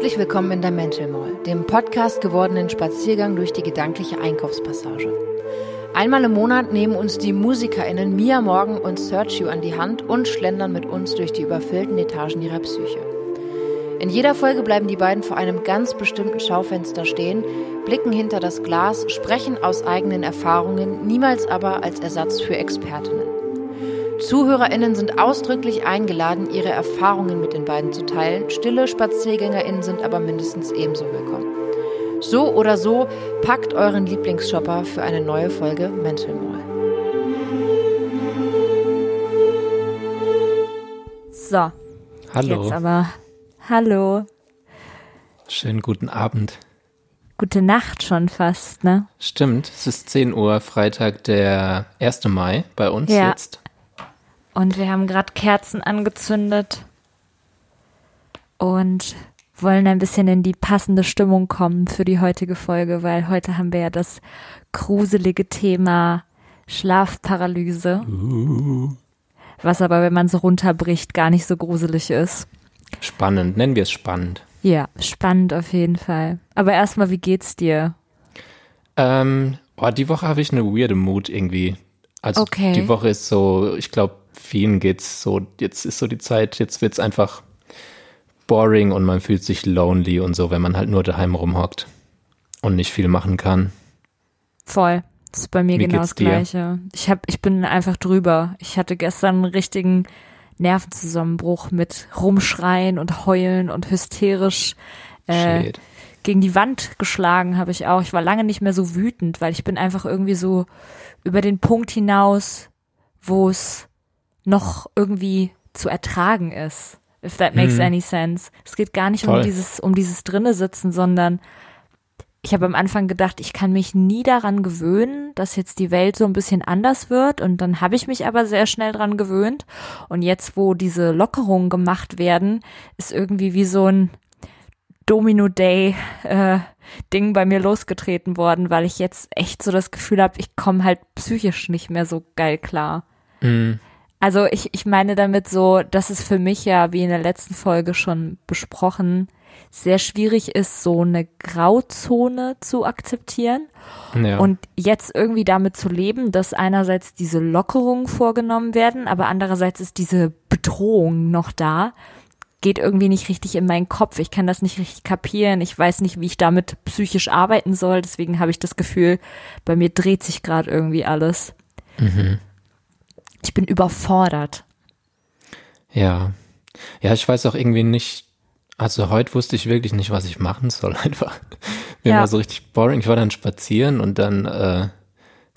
Herzlich willkommen in der Mental Mall, dem Podcast gewordenen Spaziergang durch die gedankliche Einkaufspassage. Einmal im Monat nehmen uns die MusikerInnen Mia Morgan und Sergio an die Hand und schlendern mit uns durch die überfüllten Etagen ihrer Psyche. In jeder Folge bleiben die beiden vor einem ganz bestimmten Schaufenster stehen, blicken hinter das Glas, sprechen aus eigenen Erfahrungen, niemals aber als Ersatz für Expertinnen. ZuhörerInnen sind ausdrücklich eingeladen, ihre Erfahrungen mit den beiden zu teilen. Stille SpaziergängerInnen sind aber mindestens ebenso willkommen. So oder so, packt euren Lieblingsshopper für eine neue Folge Mental Mall. So. Hallo. Jetzt aber. Hallo. Schönen guten Abend. Gute Nacht schon fast, ne? Stimmt, es ist 10 Uhr, Freitag, der 1. Mai bei uns Ja. jetzt. Und wir haben gerade Kerzen angezündet und wollen ein bisschen in die passende Stimmung kommen für die heutige Folge, weil heute haben wir ja das gruselige Thema Schlafparalyse. Was aber, wenn man so runterbricht, gar nicht so gruselig ist. Spannend, nennen wir es spannend. Ja, spannend auf jeden Fall. Aber erstmal, wie geht's dir? Ähm, oh, die Woche habe ich eine weirde Mood irgendwie. Also Okay. die Woche ist so, ich glaube, vielen geht's so, jetzt ist so die Zeit, jetzt wird's einfach boring und man fühlt sich lonely und so, wenn man halt nur daheim rumhockt und nicht viel machen kann. Voll. Das ist bei mir Wie genau das dir? Gleiche. Ich hab, ich bin einfach drüber. Ich hatte gestern einen richtigen Nervenzusammenbruch mit Rumschreien und Heulen und hysterisch äh, gegen die Wand geschlagen habe ich auch. Ich war lange nicht mehr so wütend, weil ich bin einfach irgendwie so über den Punkt hinaus, wo es noch irgendwie zu ertragen ist. If that makes Mhm. any sense. Es geht gar nicht um Voll. dieses, um dieses drinne sitzen, sondern ich habe am Anfang gedacht, ich kann mich nie daran gewöhnen, dass jetzt die Welt so ein bisschen anders wird. Und dann habe ich mich aber sehr schnell dran gewöhnt. Und jetzt, wo diese Lockerungen gemacht werden, ist irgendwie wie so ein Domino-Day-Ding bei mir losgetreten worden, weil ich jetzt echt so das Gefühl habe, ich komme halt psychisch nicht mehr so geil klar. Mm, Also ich, ich meine damit so, dass es für mich ja, wie in der letzten Folge schon besprochen, sehr schwierig ist, so eine Grauzone zu akzeptieren ja. und jetzt irgendwie damit zu leben, dass einerseits diese Lockerungen vorgenommen werden, aber andererseits ist diese Bedrohung noch da, geht irgendwie nicht richtig in meinen Kopf. Ich kann das nicht richtig kapieren. Ich weiß nicht, wie ich damit psychisch arbeiten soll. Deswegen habe ich das Gefühl, bei mir dreht sich gerade irgendwie alles. Mhm. Ich bin überfordert. Ja. Ja, ich weiß auch irgendwie nicht, also heute wusste ich wirklich nicht, was ich machen soll einfach. Mir Ja. war so richtig boring. Ich war dann spazieren und dann äh,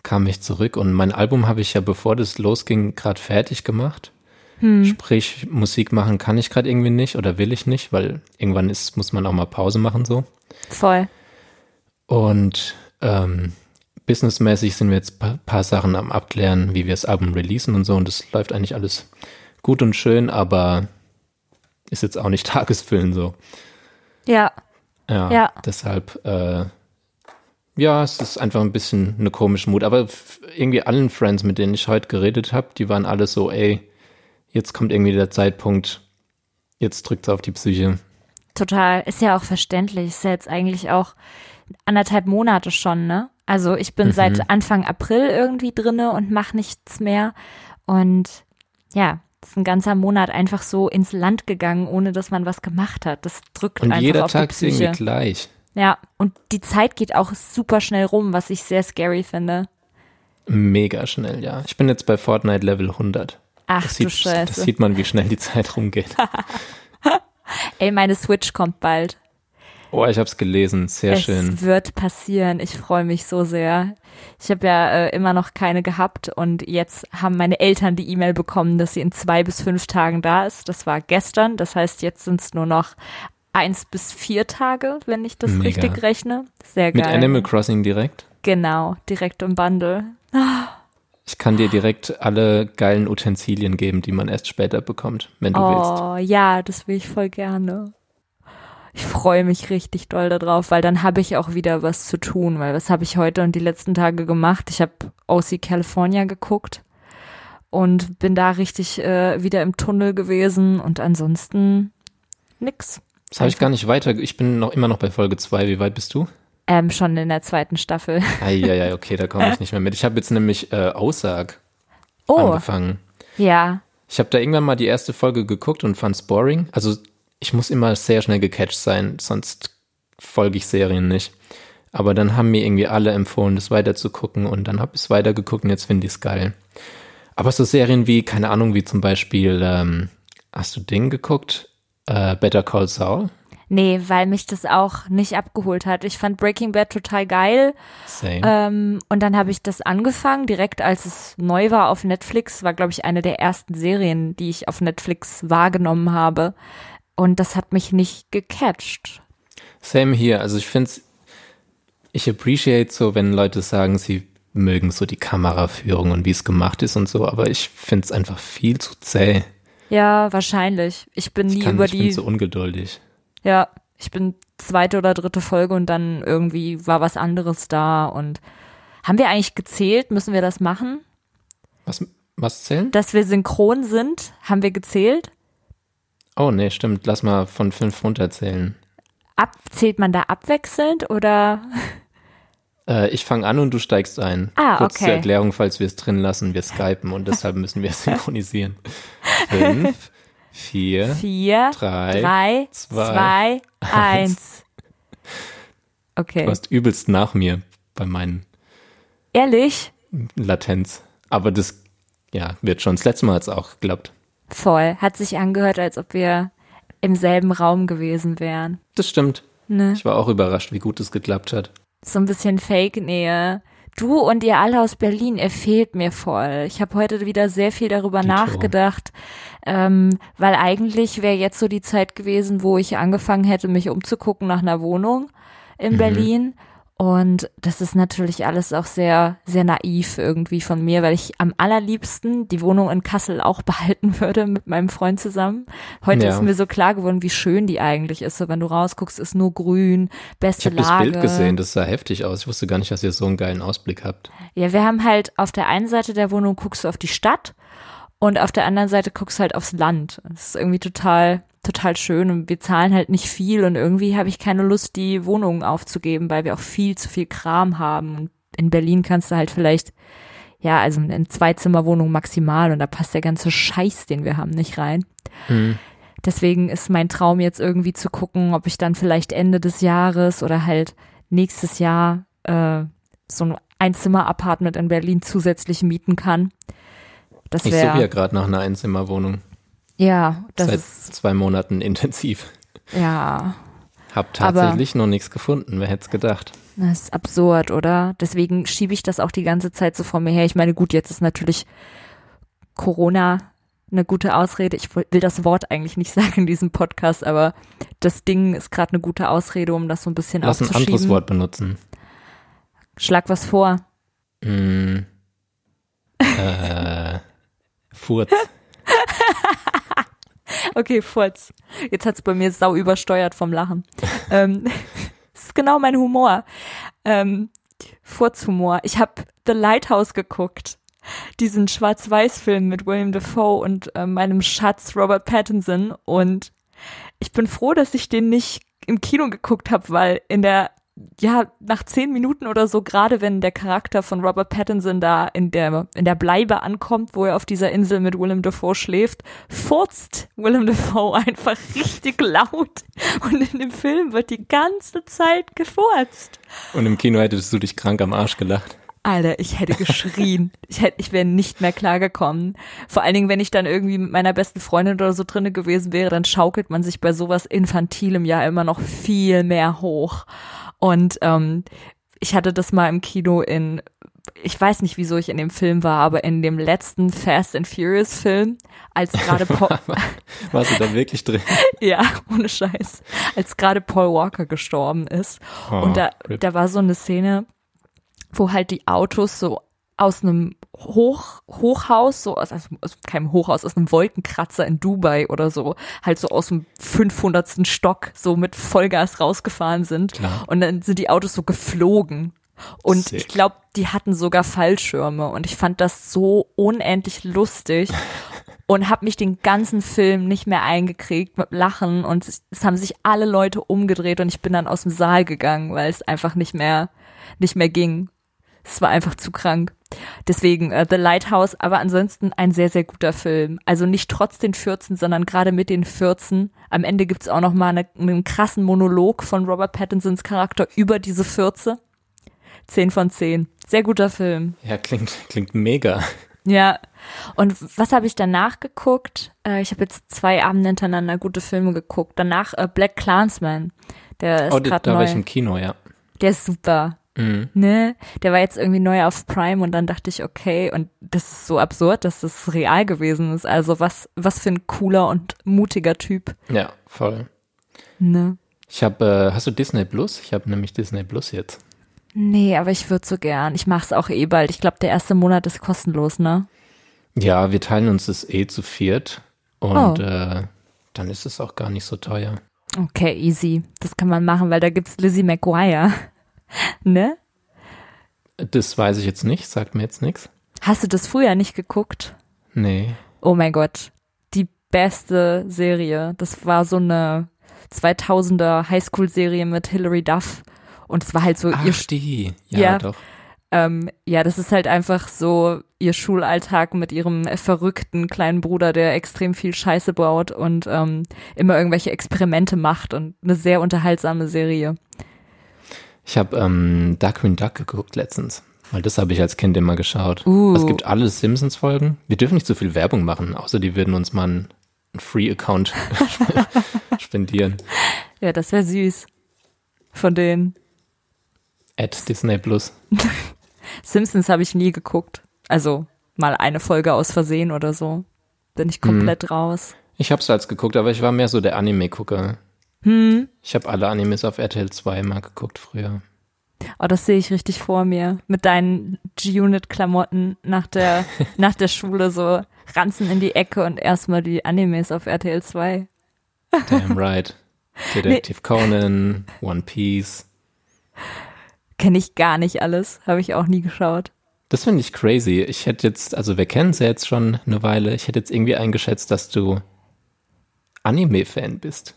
kam ich zurück und mein Album habe ich ja, bevor das losging, gerade fertig gemacht. Hm. Sprich, Musik machen kann ich gerade irgendwie nicht oder will ich nicht, weil irgendwann ist, muss man auch mal Pause machen so. Voll. Und ähm, businessmäßig sind wir jetzt paar, paar Sachen am Abklären, wie wir das Album releasen und so. Und das läuft eigentlich alles gut und schön, aber ist jetzt auch nicht tagesfüllen so. Ja, Ja, Ja. deshalb, äh, ja, es ist einfach ein bisschen eine komische Mut. Aber irgendwie allen Friends, mit denen ich heute geredet habe, die waren alle so, ey, jetzt kommt irgendwie der Zeitpunkt, jetzt drückt's auf die Psyche. total. Ist ja auch verständlich. Ist ja jetzt eigentlich auch anderthalb Monate schon, ne? Also ich bin Mhm. seit Anfang April irgendwie drinne und mache nichts mehr. Und ja, ist ein ganzer Monat einfach so ins Land gegangen, ohne dass man was gemacht hat. Das drückt Und einfach jeder auf Tag die ist irgendwie Psyche. gleich. Ja, und die Zeit geht auch super schnell rum, was ich sehr scary finde. Mega schnell, ja. Ich bin jetzt bei Fortnite Level 100. Ach Das du sieht, das Scheiße. sieht man, wie schnell die Zeit rumgeht. Ey, meine Switch kommt bald. Oh, ich hab's gelesen. Sehr es schön. wird passieren. Ich freue mich so sehr. Ich habe ja äh, immer noch keine gehabt und jetzt haben meine Eltern die E-Mail bekommen, dass sie in zwei bis fünf Tagen da ist. Das war gestern. Das heißt, jetzt sind es nur noch eins bis vier Tage, wenn ich das Mega. richtig rechne. Sehr Mit geil. Animal Crossing direkt. Genau, direkt im Bundle. Ich kann dir direkt alle geilen Utensilien geben, die man erst später bekommt, wenn du willst. Oh, ja, das will ich voll gerne. Ich freue mich richtig doll darauf, weil dann habe ich auch wieder was zu tun, weil was habe ich heute und die letzten Tage gemacht? Ich habe OC California geguckt und bin da richtig äh, wieder im Tunnel gewesen und ansonsten nix. Das habe ich gar nicht weiter. Ich bin noch immer noch bei Folge 2. Wie weit bist du? Ähm, schon in der zweiten Staffel. Eieiei, okay, da komme ich nicht mehr mit. Ich habe jetzt nämlich äh, Aussag Oh, angefangen. ja. Ich habe da irgendwann mal die erste Folge geguckt und fand's boring. Also ich muss immer sehr schnell gecatcht sein, sonst folge ich Serien nicht. Aber dann haben mir irgendwie alle empfohlen, das weiter zu gucken und dann habe ich es weitergeguckt und jetzt finde ich es geil. Aber so Serien wie, keine Ahnung, wie zum Beispiel, ähm, hast du Ding geguckt? Äh, Better Call Saul? Nee, weil mich das auch nicht abgeholt hat. Ich fand Breaking Bad total geil. Same. Ähm, und dann habe ich das angefangen, direkt als es neu war auf Netflix. War, glaube ich, eine der ersten Serien, die ich auf Netflix wahrgenommen habe. Und das hat mich nicht gecatcht. Same hier. Also ich finde ich appreciate so, wenn Leute sagen, sie mögen so die Kameraführung und wie es gemacht ist und so, aber ich finde es einfach viel zu zäh. Ja, wahrscheinlich. Ich bin Ich, nie kann, über ich bin die. so ungeduldig. Ja, ich bin zweite oder dritte Folge und dann irgendwie war was anderes da. Und haben wir eigentlich gezählt? Müssen wir das machen? Was, was zählen? Dass wir synchron sind? Haben wir gezählt? Oh, nee, stimmt. Lass mal von fünf runterzählen. Ab, zählt man da abwechselnd oder? Äh, ich fange an und du steigst ein. Ah, Kurz okay. zur Erklärung, falls wir es drin lassen, wir skypen und deshalb müssen wir synchronisieren. Fünf, vier, Vier, drei, drei, zwei, zwei, eins. Okay. du hast übelst nach mir bei meinen Ehrlich? Latenz. Aber das, ja, wird schon. Das letzte Mal hat's auch geklappt. Voll. Hat sich angehört, als ob wir im selben Raum gewesen wären. Das stimmt. Ne? Ich war auch überrascht, wie gut es geklappt hat. So ein bisschen Fake-Nähe. Du und ihr alle aus Berlin, ihr fehlt mir voll. Ich habe heute wieder sehr viel darüber Dito. nachgedacht, ähm, weil eigentlich wäre jetzt so die Zeit gewesen, wo ich angefangen hätte, mich umzugucken nach einer Wohnung in Mhm. Berlin. Und das ist natürlich alles auch sehr, sehr naiv irgendwie von mir, weil ich am allerliebsten die Wohnung in Kassel auch behalten würde mit meinem Freund zusammen. Heute Ja. ist mir so klar geworden, wie schön die eigentlich ist. So, wenn du rausguckst, ist nur grün, Ich beste habe das Lage. Bild gesehen, das sah heftig aus. Ich wusste gar nicht, dass ihr so einen geilen Ausblick habt. Ja, wir haben halt auf der einen Seite der Wohnung guckst du auf die Stadt und auf der anderen Seite guckst du halt aufs Land. Das ist irgendwie total, total schön und wir zahlen halt nicht viel und irgendwie habe ich keine Lust, die Wohnung aufzugeben, weil wir auch viel zu viel Kram haben. Und in Berlin kannst du halt vielleicht, ja, also eine Zweizimmerwohnung maximal und da passt der ganze Scheiß, den wir haben, nicht rein. Mhm. Deswegen ist mein Traum jetzt irgendwie zu gucken, ob ich dann vielleicht Ende des Jahres oder halt nächstes Jahr äh, so ein Einzimmer-Apartment in Berlin zusätzlich mieten kann. Das Ich suche ja gerade nach einer Einzimmerwohnung. Ja, das Seit ist zwei Monaten intensiv. ja, Hab tatsächlich noch nichts gefunden. Wer hätte es gedacht? das ist absurd, oder? Deswegen schiebe ich das auch die ganze Zeit so vor mir her. Ich meine, gut, jetzt ist natürlich Corona eine gute Ausrede. Ich will das Wort eigentlich nicht sagen in diesem Podcast, aber das Ding ist gerade eine gute Ausrede, um das so ein bisschen Lass ein aufzuschieben. anderes Wort benutzen. Schlag was vor. Mm. äh, Furz. Okay, Furz. Jetzt hat's bei mir sau übersteuert vom Lachen. ähm, das ist genau mein Humor. Ähm, Furzhumor. Ich habe The Lighthouse geguckt. Diesen Schwarz-Weiß-Film mit William Dafoe und äh, meinem Schatz Robert Pattinson. Und ich bin froh, dass ich den nicht im Kino geguckt habe, weil in der ja, nach zehn Minuten oder so, gerade wenn der Charakter von Robert Pattinson da in der, in der Bleibe ankommt, wo er auf dieser Insel mit Willem Dafoe schläft, furzt Willem Dafoe einfach richtig laut. Und in dem Film wird die ganze Zeit gefurzt. Und im Kino hättest du dich krank am Arsch gelacht. Alter, ich hätte geschrien. Ich hätte, ich wäre nicht mehr klargekommen. Vor allen Dingen, wenn ich dann irgendwie mit meiner besten Freundin oder so drinne gewesen wäre, dann schaukelt man sich bei sowas Infantilem ja immer noch viel mehr hoch. Und ähm, ich hatte das mal im Kino in, ich weiß nicht, wieso ich in dem Film war, aber in dem letzten Fast and Furious Film, als gerade Paul, Warst du da wirklich drin? ja, ohne Scheiß, als gerade Paul Walker gestorben ist. Oh, Und da, rip. da war so eine Szene, wo halt die Autos so aus einem Hoch, Hochhaus, so aus, also aus keinem Hochhaus, aus einem Wolkenkratzer in Dubai oder so, halt so aus dem 500. Stock so mit Vollgas rausgefahren sind. Klar. Und dann sind die Autos so geflogen. Und Sick. ich glaube, die hatten sogar Fallschirme. Und ich fand das so unendlich lustig. und habe mich den ganzen Film nicht mehr eingekriegt mit Lachen und es, es haben sich alle Leute umgedreht und ich bin dann aus dem Saal gegangen, weil es einfach nicht mehr nicht mehr ging. Es war einfach zu krank. Deswegen äh, The Lighthouse, aber ansonsten ein sehr, sehr guter Film. Also nicht trotz den Fürzen, sondern gerade mit den Fürzen. Am Ende gibt's auch noch mal eine, einen krassen Monolog von Robert Pattinsons Charakter über diese Fürze. Zehn von zehn. Sehr guter Film. Ja, klingt, klingt mega. Ja. Und was habe ich danach geguckt? Äh, ich habe jetzt zwei Abende hintereinander gute Filme geguckt. Danach äh, Black Clansman. Der ist Oh, da neu. war ich im Kino, ja. Der ist super. Mhm. Ne? Der war jetzt irgendwie neu auf Prime und dann dachte ich, okay, und das ist so absurd, dass das real gewesen ist. Also was, was für ein cooler und mutiger Typ. Ja, voll. Ne? Ich habe, äh, hast du Disney Plus? Ich habe nämlich Disney Plus jetzt. Nee, aber ich würde so gern. Ich mach's auch eh bald. Ich glaube, der erste Monat ist kostenlos, ne? Ja, wir teilen uns das eh zu viert und Oh. äh, dann ist es auch gar nicht so teuer. Okay, easy. Das kann man machen, weil da gibt's Lizzie McGuire. ne? Das weiß ich jetzt nicht, sagt mir jetzt nichts. Hast du das früher nicht geguckt? Nee. Oh mein Gott. Die beste Serie. Das war so eine 2000er Highschool-Serie mit Hilary Duff. Und es war halt so ihr Ach, die. Ja, Ja. doch. Ähm, ja, das ist halt einfach so ihr Schulalltag mit ihrem verrückten kleinen Bruder, der extrem viel Scheiße baut und ähm, immer irgendwelche Experimente macht und eine sehr unterhaltsame Serie. Ich habe ähm, Darkwing Duck geguckt letztens, weil das habe ich als Kind immer geschaut. Uh. Es gibt alle Simpsons-Folgen. Wir dürfen nicht so viel Werbung machen, außer die würden uns mal einen Free-Account spendieren. Ja, das wäre süß. Von denen. At Disney Plus. Simpsons habe ich nie geguckt. Also mal eine Folge aus Versehen oder so. Bin ich komplett raus. Ich hab's als geguckt, aber ich war mehr so der Anime-Gucker. Hm. Ich habe alle Animes auf RTL 2 mal geguckt früher. Oh, das sehe ich richtig vor mir. Mit deinen G-Unit-Klamotten nach der, nach der Schule so ranzen in die Ecke und erstmal die Animes auf RTL 2. Damn right. Detective Conan, One Piece. Kenne ich gar nicht alles. Habe ich auch nie geschaut. Das finde ich crazy. Ich hätte jetzt, also wir kennen es ja jetzt schon eine Weile, ich hätte jetzt irgendwie eingeschätzt, dass du Anime-Fan bist.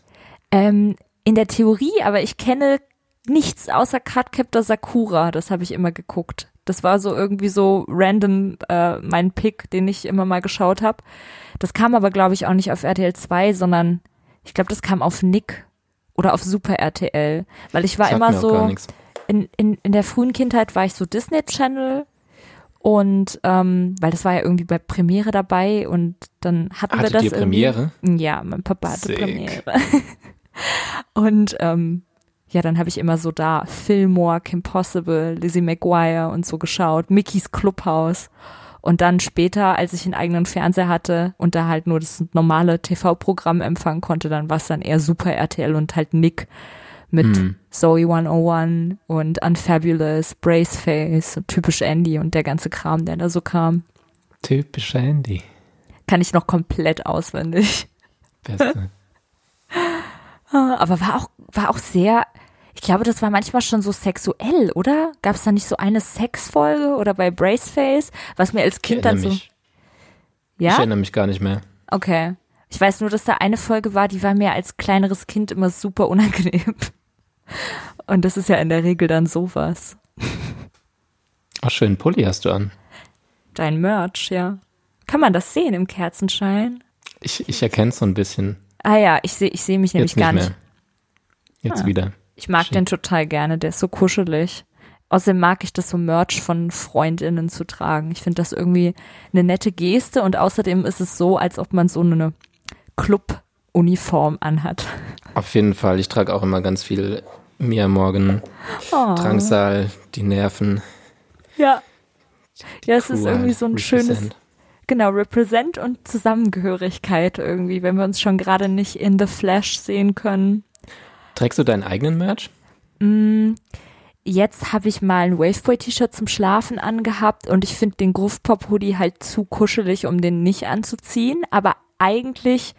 Ähm, in der Theorie, aber ich kenne nichts außer Cardcaptor Sakura. Das habe ich immer geguckt. Das war so irgendwie so random äh, mein Pick, den ich immer mal geschaut habe. Das kam aber, glaube ich, auch nicht auf RTL 2, sondern ich glaube, das kam auf Nick oder auf Super RTL. Weil ich war immer so, in, in, in der frühen Kindheit war ich so Disney Channel und ähm, weil das war ja irgendwie bei Premiere dabei und dann hatten wir Hattet das ihr. Premiere? Ja, mein Papa hatte Sick. Premiere. und ähm, ja, dann habe ich immer so da Fillmore, Kim Possible, Lizzie McGuire und so geschaut, Mickey's Clubhouse. Und dann später, als ich einen eigenen Fernseher hatte und da halt nur das normale TV-Programm empfangen konnte, dann war es dann eher Super RTL und halt Nick mit Hm. Zoe 101 und Unfabulous, Braceface und typisch Andy und der ganze Kram, der da so kam. Typisch Andy. Kann ich noch komplett auswendig. Beste. Aber war auch, war auch sehr, ich glaube, das war manchmal schon so sexuell, oder? Gab es da nicht so eine Sexfolge oder bei Braceface, was mir als Ich Kind dann so. mich. Ich Ja? erinnere mich gar nicht mehr. Okay. Ich weiß nur, dass da eine Folge war, die war mir als kleineres Kind immer super unangenehm. Und das ist ja in der Regel dann sowas. Ach, schön Pulli hast du an. Dein Merch, ja. Kann man das sehen im Kerzenschein? Ich, ich erkenne es so ein bisschen. Ah ja, ich sehe ich seh mich nämlich Jetzt nicht gar mehr. nicht. Jetzt Ah. wieder. Ich mag Schick. den total gerne, der ist so kuschelig. Außerdem mag ich das so Merch von Freundinnen zu tragen. Ich finde das irgendwie eine nette Geste und außerdem ist es so, als ob man so eine Club-Uniform anhat. Auf jeden Fall. Ich trage auch immer ganz viel Mia Morgan, Oh. Drangsal, die Nerven. Ja. Ja, es ist Crew irgendwie so ein schönes. Genau, Represent und Zusammengehörigkeit irgendwie, wenn wir uns schon gerade nicht in The Flash sehen können. Trägst du deinen eigenen Merch? Mm, Jetzt habe ich mal ein Waveboy-T-Shirt zum Schlafen angehabt und ich finde den Groove Pop Hoodie halt zu kuschelig, um den nicht anzuziehen, aber eigentlich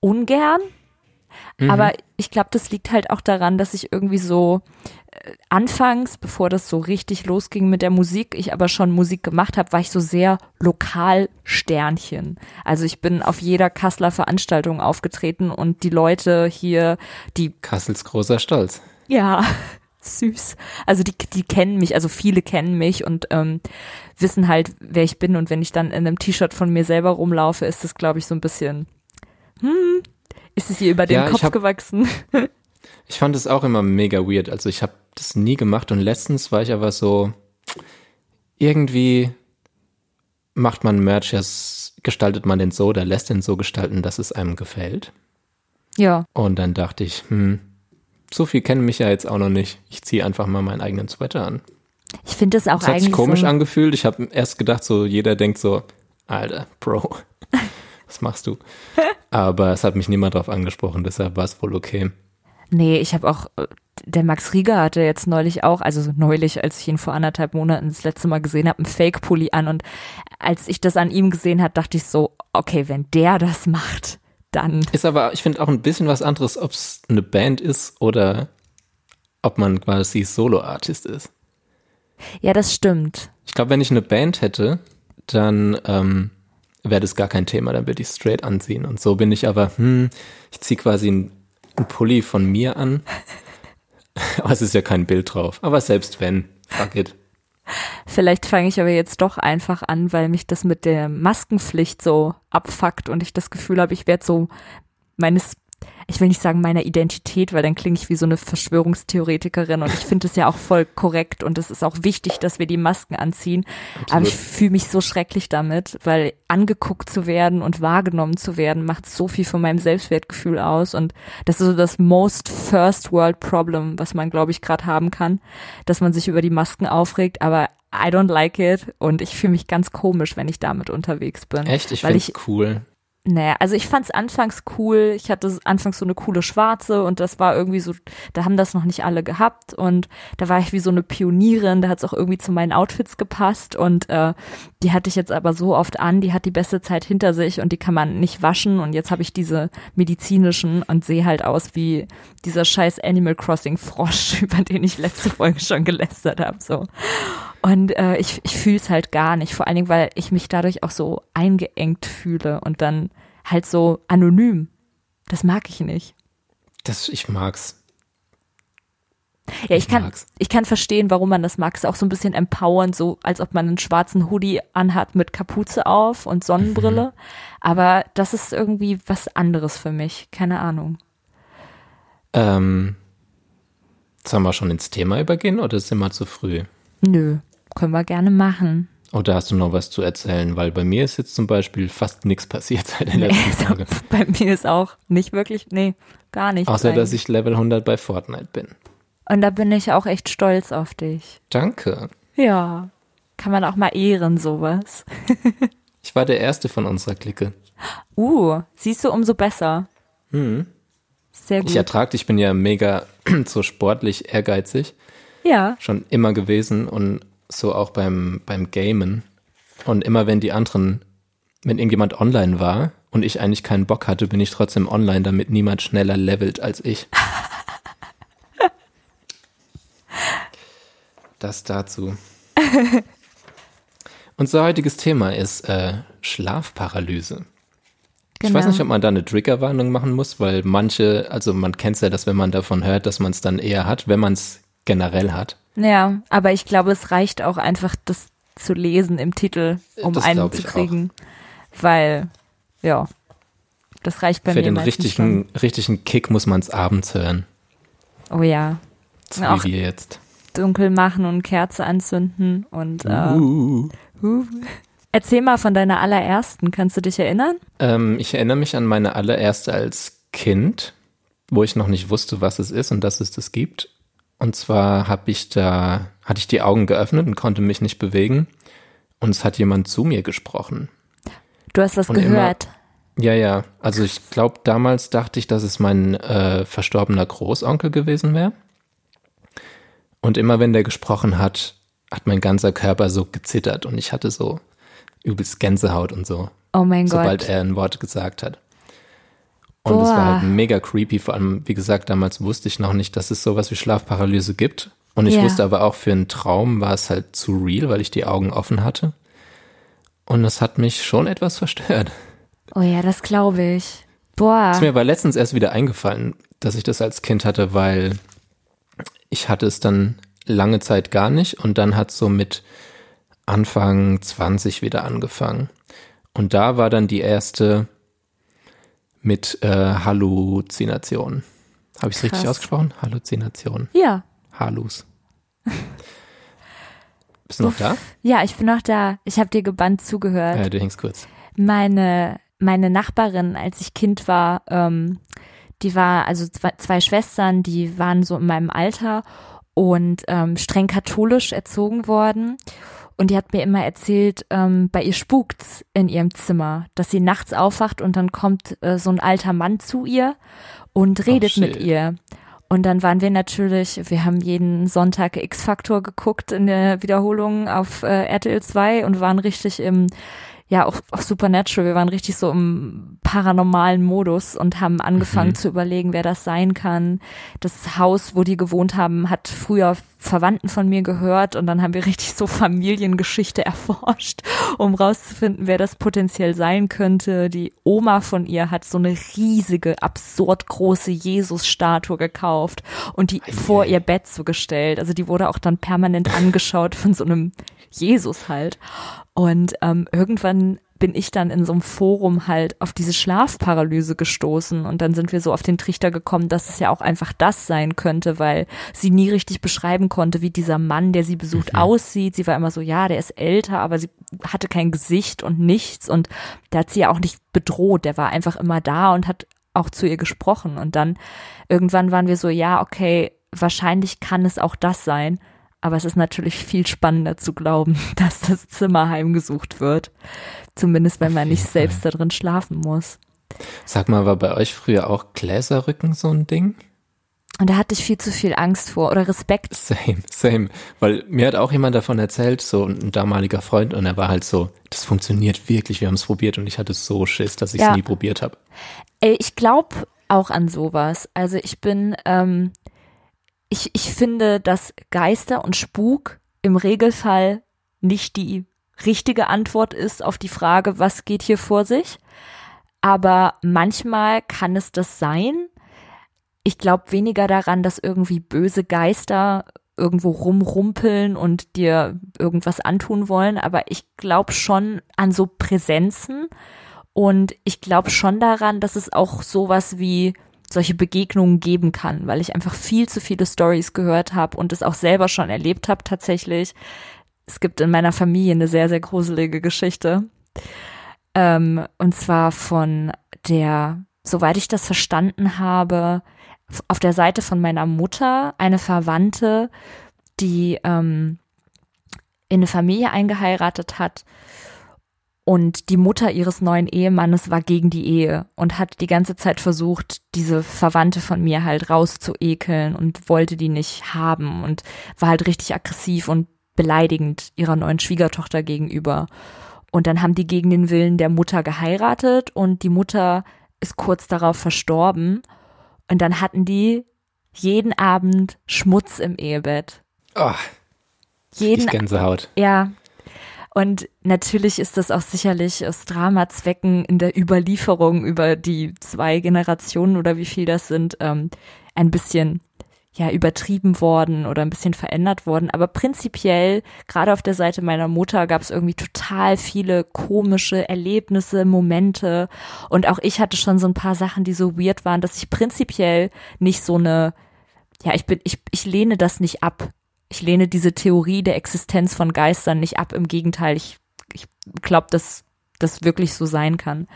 ungern. Mhm. Aber ich glaube, das liegt halt auch daran, dass ich irgendwie so anfangs, bevor das so richtig losging mit der Musik, ich aber schon Musik gemacht habe, war ich so sehr Lokalsternchen. Also ich bin auf jeder Kasseler Veranstaltung aufgetreten und die Leute hier, die Kassels großer Stolz. ja, süß. Also die, die kennen mich, also viele kennen mich und ähm, wissen halt, wer ich bin. Und wenn ich dann in einem T-Shirt von mir selber rumlaufe, ist das, glaube ich, so ein bisschen, hm, ist es ihr über den Ja, Kopf hab- gewachsen? Ich fand es auch immer mega weird. Also ich habe das nie gemacht und letztens war ich aber so, irgendwie macht man Merch, gestaltet man den so oder lässt den so gestalten, dass es einem gefällt. ja, Und dann dachte ich, hm, so viel kennen mich ja jetzt auch noch nicht. Ich ziehe einfach mal meinen eigenen Sweater an. ich finde das auch Es hat sich eigentlich komisch so, angefühlt. Ich habe erst gedacht, so jeder denkt so, Alter, Bro, was machst du? Aber es hat mich niemand drauf angesprochen, deshalb war es wohl okay. Nee, ich habe auch, äh, der Max Rieger hatte jetzt neulich auch, also so neulich, als ich ihn vor anderthalb Monaten das letzte Mal gesehen habe, einen Fake-Pulli an. Und als ich das an ihm gesehen habe, dachte ich so, okay, wenn der das macht, dann. Ist aber, ich finde auch ein bisschen was anderes, ob es eine Band ist oder ob man quasi Solo-Artist ist. Ja, das stimmt. Ich glaube, wenn ich eine Band hätte, dann ähm, wäre das gar kein Thema, dann würde ich straight anziehen. Und so bin ich aber, hm, ich ziehe quasi einen einen Pulli von mir an. aber es ist ja kein Bild drauf. Aber selbst wenn, fuck it. Vielleicht fange ich aber jetzt doch einfach an, weil mich das mit der Maskenpflicht so abfuckt und ich das Gefühl habe, ich werde so meines, ich will nicht sagen meiner Identität, weil dann klinge ich wie so eine Verschwörungstheoretikerin und ich finde es ja auch voll korrekt und es ist auch wichtig, dass wir die Masken anziehen. Aber ich fühle mich so schrecklich damit, weil angeguckt zu werden und wahrgenommen zu werden, macht so viel von meinem Selbstwertgefühl aus und das ist so das most first world problem, was man glaube ich gerade haben kann, dass man sich über die Masken aufregt, aber I don't like it und ich fühle mich ganz komisch, wenn ich damit unterwegs bin. Echt? Ich finde es cool. Naja, also ich fand's anfangs cool. Ich hatte anfangs so eine coole schwarze und das war irgendwie so, da haben das noch nicht alle gehabt und da war ich wie so eine Pionierin, da hat's auch irgendwie zu meinen Outfits gepasst und äh, die hatte ich jetzt aber so oft an, die hat die beste Zeit hinter sich und die kann man nicht waschen und jetzt habe ich diese medizinischen und sehe halt aus wie dieser scheiß Animal Crossing Frosch, über den ich letzte Folge schon gelästert habe, so. Und äh, ich, ich fühle es halt gar nicht, vor allen Dingen, weil ich mich dadurch auch so eingeengt fühle und dann halt so anonym. Das mag ich nicht. Das, ich mag's. Ja, ich Ich kann, mag's. ich kann verstehen, warum man das mag. Es ist auch so ein bisschen empowernd, so als ob man einen schwarzen Hoodie anhat mit Kapuze auf und Sonnenbrille. Mhm. Aber das ist irgendwie was anderes für mich. Keine Ahnung. Ähm, sollen wir schon ins Thema übergehen oder sind wir zu früh? Nö, können wir gerne machen. Oder hast du noch was zu erzählen? Weil bei mir ist jetzt zum Beispiel fast nichts passiert seit den Nee, letzten Tagen. bei mir ist auch nicht wirklich, nee, gar nicht. Außer, dass ich Level 100 bei Fortnite bin. Und da bin ich auch echt stolz auf dich. Danke. Ja, kann man auch mal ehren, sowas. Ich war der Erste von unserer Clique. Uh, siehst du, umso besser. Sehr gut. Ich ertrage, ich bin ja mega so sportlich ehrgeizig. ja, Schon immer gewesen und so auch beim, beim Gamen. Und immer wenn die anderen, wenn irgendjemand online war und ich eigentlich keinen Bock hatte, bin ich trotzdem online, damit niemand schneller levelt als ich. Das dazu. Unser heutiges Thema ist äh, Schlafparalyse. Ich weiß Genau. nicht, ob man da eine Triggerwarnung machen muss, weil manche, also man kennt es ja, dass wenn man davon hört, dass man es dann eher hat, wenn man es generell hat. Ja, aber ich glaube, es reicht auch einfach, das zu lesen im Titel, um Das einen zu ich auch. kriegen. Weil, ja, das reicht bei Für mir den meistens richtigen, richtigen Kick muss man es abends hören. schon. Oh ja, So Auch- wie wir jetzt. dunkel machen und Kerze anzünden und äh, Uh. huh. Erzähl mal von deiner allerersten, kannst du dich erinnern? Ähm, ich erinnere mich an meine allererste als Kind, wo ich noch nicht wusste, was es ist und dass es das gibt. Und zwar habe ich da, hatte ich die Augen geöffnet und konnte mich nicht bewegen. Und es hat jemand zu mir gesprochen. Du hast was Und immer- gehört. Ja, ja. Also ich glaube, damals dachte ich, dass es mein äh, verstorbener Großonkel gewesen wäre. Und immer wenn der gesprochen hat, hat mein ganzer Körper so gezittert und ich hatte so übelst Gänsehaut und so, Oh mein sobald Gott. er ein Wort gesagt hat. Und es war Boah. halt mega creepy, vor allem, wie gesagt, damals wusste ich noch nicht, dass es sowas wie Schlafparalyse gibt. Und ich Ja. wusste aber auch, für einen Traum war es halt zu real, weil ich die Augen offen hatte. Und das hat mich schon etwas verstört. Oh ja, das glaube ich. Boah. Ist mir aber letztens erst wieder eingefallen, dass ich das als Kind hatte, weil ich hatte es dann lange Zeit gar nicht und dann hat so mit Anfang 20 wieder angefangen. Und da war dann die erste mit äh, Halluzination. Habe ich es richtig ausgesprochen? Halluzination. Ja. Hallus. Bist du noch da? Ja, ich bin noch da. Ich habe dir gebannt zugehört. Ja, du hängst kurz. meine, meine Nachbarin, als ich Kind war, ähm, die war, also zwei, zwei Schwestern, die waren so in meinem Alter und ähm, streng katholisch erzogen worden. Und die hat mir immer erzählt, ähm, bei ihr spukt's in ihrem Zimmer, dass sie nachts aufwacht und dann kommt äh, so ein alter Mann zu ihr und redet mit shit. ihr. Und dann waren wir natürlich, wir haben jeden Sonntag X-Factor geguckt in der Wiederholung auf äh, RTL 2 und waren richtig im, ja, auch, auch Supernatural, wir waren richtig so im paranormalen Modus und haben angefangen Mhm. zu überlegen, wer das sein kann. Das Haus, wo die gewohnt haben, hat früher Verwandten von mir gehört und dann haben wir richtig so Familiengeschichte erforscht, um rauszufinden, wer das potenziell sein könnte. Die Oma von ihr hat so eine riesige, absurd große Jesus-Statue gekauft und die Ei, vor ihr Bett so gestellt. Also die wurde auch dann permanent angeschaut von so einem Jesus halt. Und ähm, irgendwann bin ich dann in so einem Forum halt auf diese Schlafparalyse gestoßen und dann sind wir so auf den Trichter gekommen, dass es ja auch einfach das sein könnte, weil sie nie richtig beschreiben konnte, wie dieser Mann, der sie besucht, aussieht. Sie war immer so, ja, der ist älter, aber sie hatte kein Gesicht und nichts und der hat sie ja auch nicht bedroht, der war einfach immer da und hat auch zu ihr gesprochen und dann irgendwann waren wir so, ja, okay, wahrscheinlich kann es auch das sein. Aber es ist natürlich viel spannender zu glauben, dass das Zimmer heimgesucht wird. Zumindest wenn man nicht selbst da drin schlafen muss. Sag mal, war bei euch früher auch Gläserrücken so ein Ding? Und da hatte ich viel zu viel Angst vor oder Respekt. Same, same. Weil mir hat auch jemand davon erzählt, so ein damaliger Freund, und er war halt so, das funktioniert wirklich, wir haben es probiert und ich hatte so Schiss, dass ich es Ja. nie probiert habe. Ey, ich glaube auch an sowas. Also ich bin, ähm, ich, ich finde, dass Geister und Spuk im Regelfall nicht die richtige Antwort ist auf die Frage, was geht hier vor sich. Aber manchmal kann es das sein. Ich glaube weniger daran, dass irgendwie böse Geister irgendwo rumrumpeln und dir irgendwas antun wollen, aber ich glaube schon an so Präsenzen und ich glaube schon daran, dass es auch sowas wie solche Begegnungen geben kann, weil ich einfach viel zu viele Stories gehört habe und es auch selber schon erlebt habe tatsächlich. Es gibt in meiner Familie eine sehr, sehr gruselige Geschichte. Ähm, und zwar von der, soweit ich das verstanden habe, auf der Seite von meiner Mutter eine Verwandte, die ähm, in eine Familie eingeheiratet hat und die Mutter ihres neuen Ehemannes war gegen die Ehe und hat die ganze Zeit versucht, diese Verwandte von mir halt rauszuekeln und wollte die nicht haben und war halt richtig aggressiv und beleidigend ihrer neuen Schwiegertochter gegenüber. Und dann haben die gegen den Willen der Mutter geheiratet und die Mutter ist kurz darauf verstorben. Und dann hatten die jeden Abend Schmutz im Ehebett. Oh, Jeden ich Gänsehaut. ja. Und natürlich ist das auch sicherlich aus Dramazwecken in der Überlieferung über die zwei Generationen oder wie viel das sind, ähm, ein bisschen ja übertrieben worden oder ein bisschen verändert worden. Aber prinzipiell, gerade auf der Seite meiner Mutter, gab es irgendwie total viele komische Erlebnisse, Momente. Und auch ich hatte schon so ein paar Sachen, die so weird waren, dass ich prinzipiell nicht so eine, ja, ich bin, ich, ich lehne das nicht ab. Ich lehne diese Theorie der Existenz von Geistern nicht ab. Im Gegenteil, ich, ich glaube, dass das wirklich so sein kann.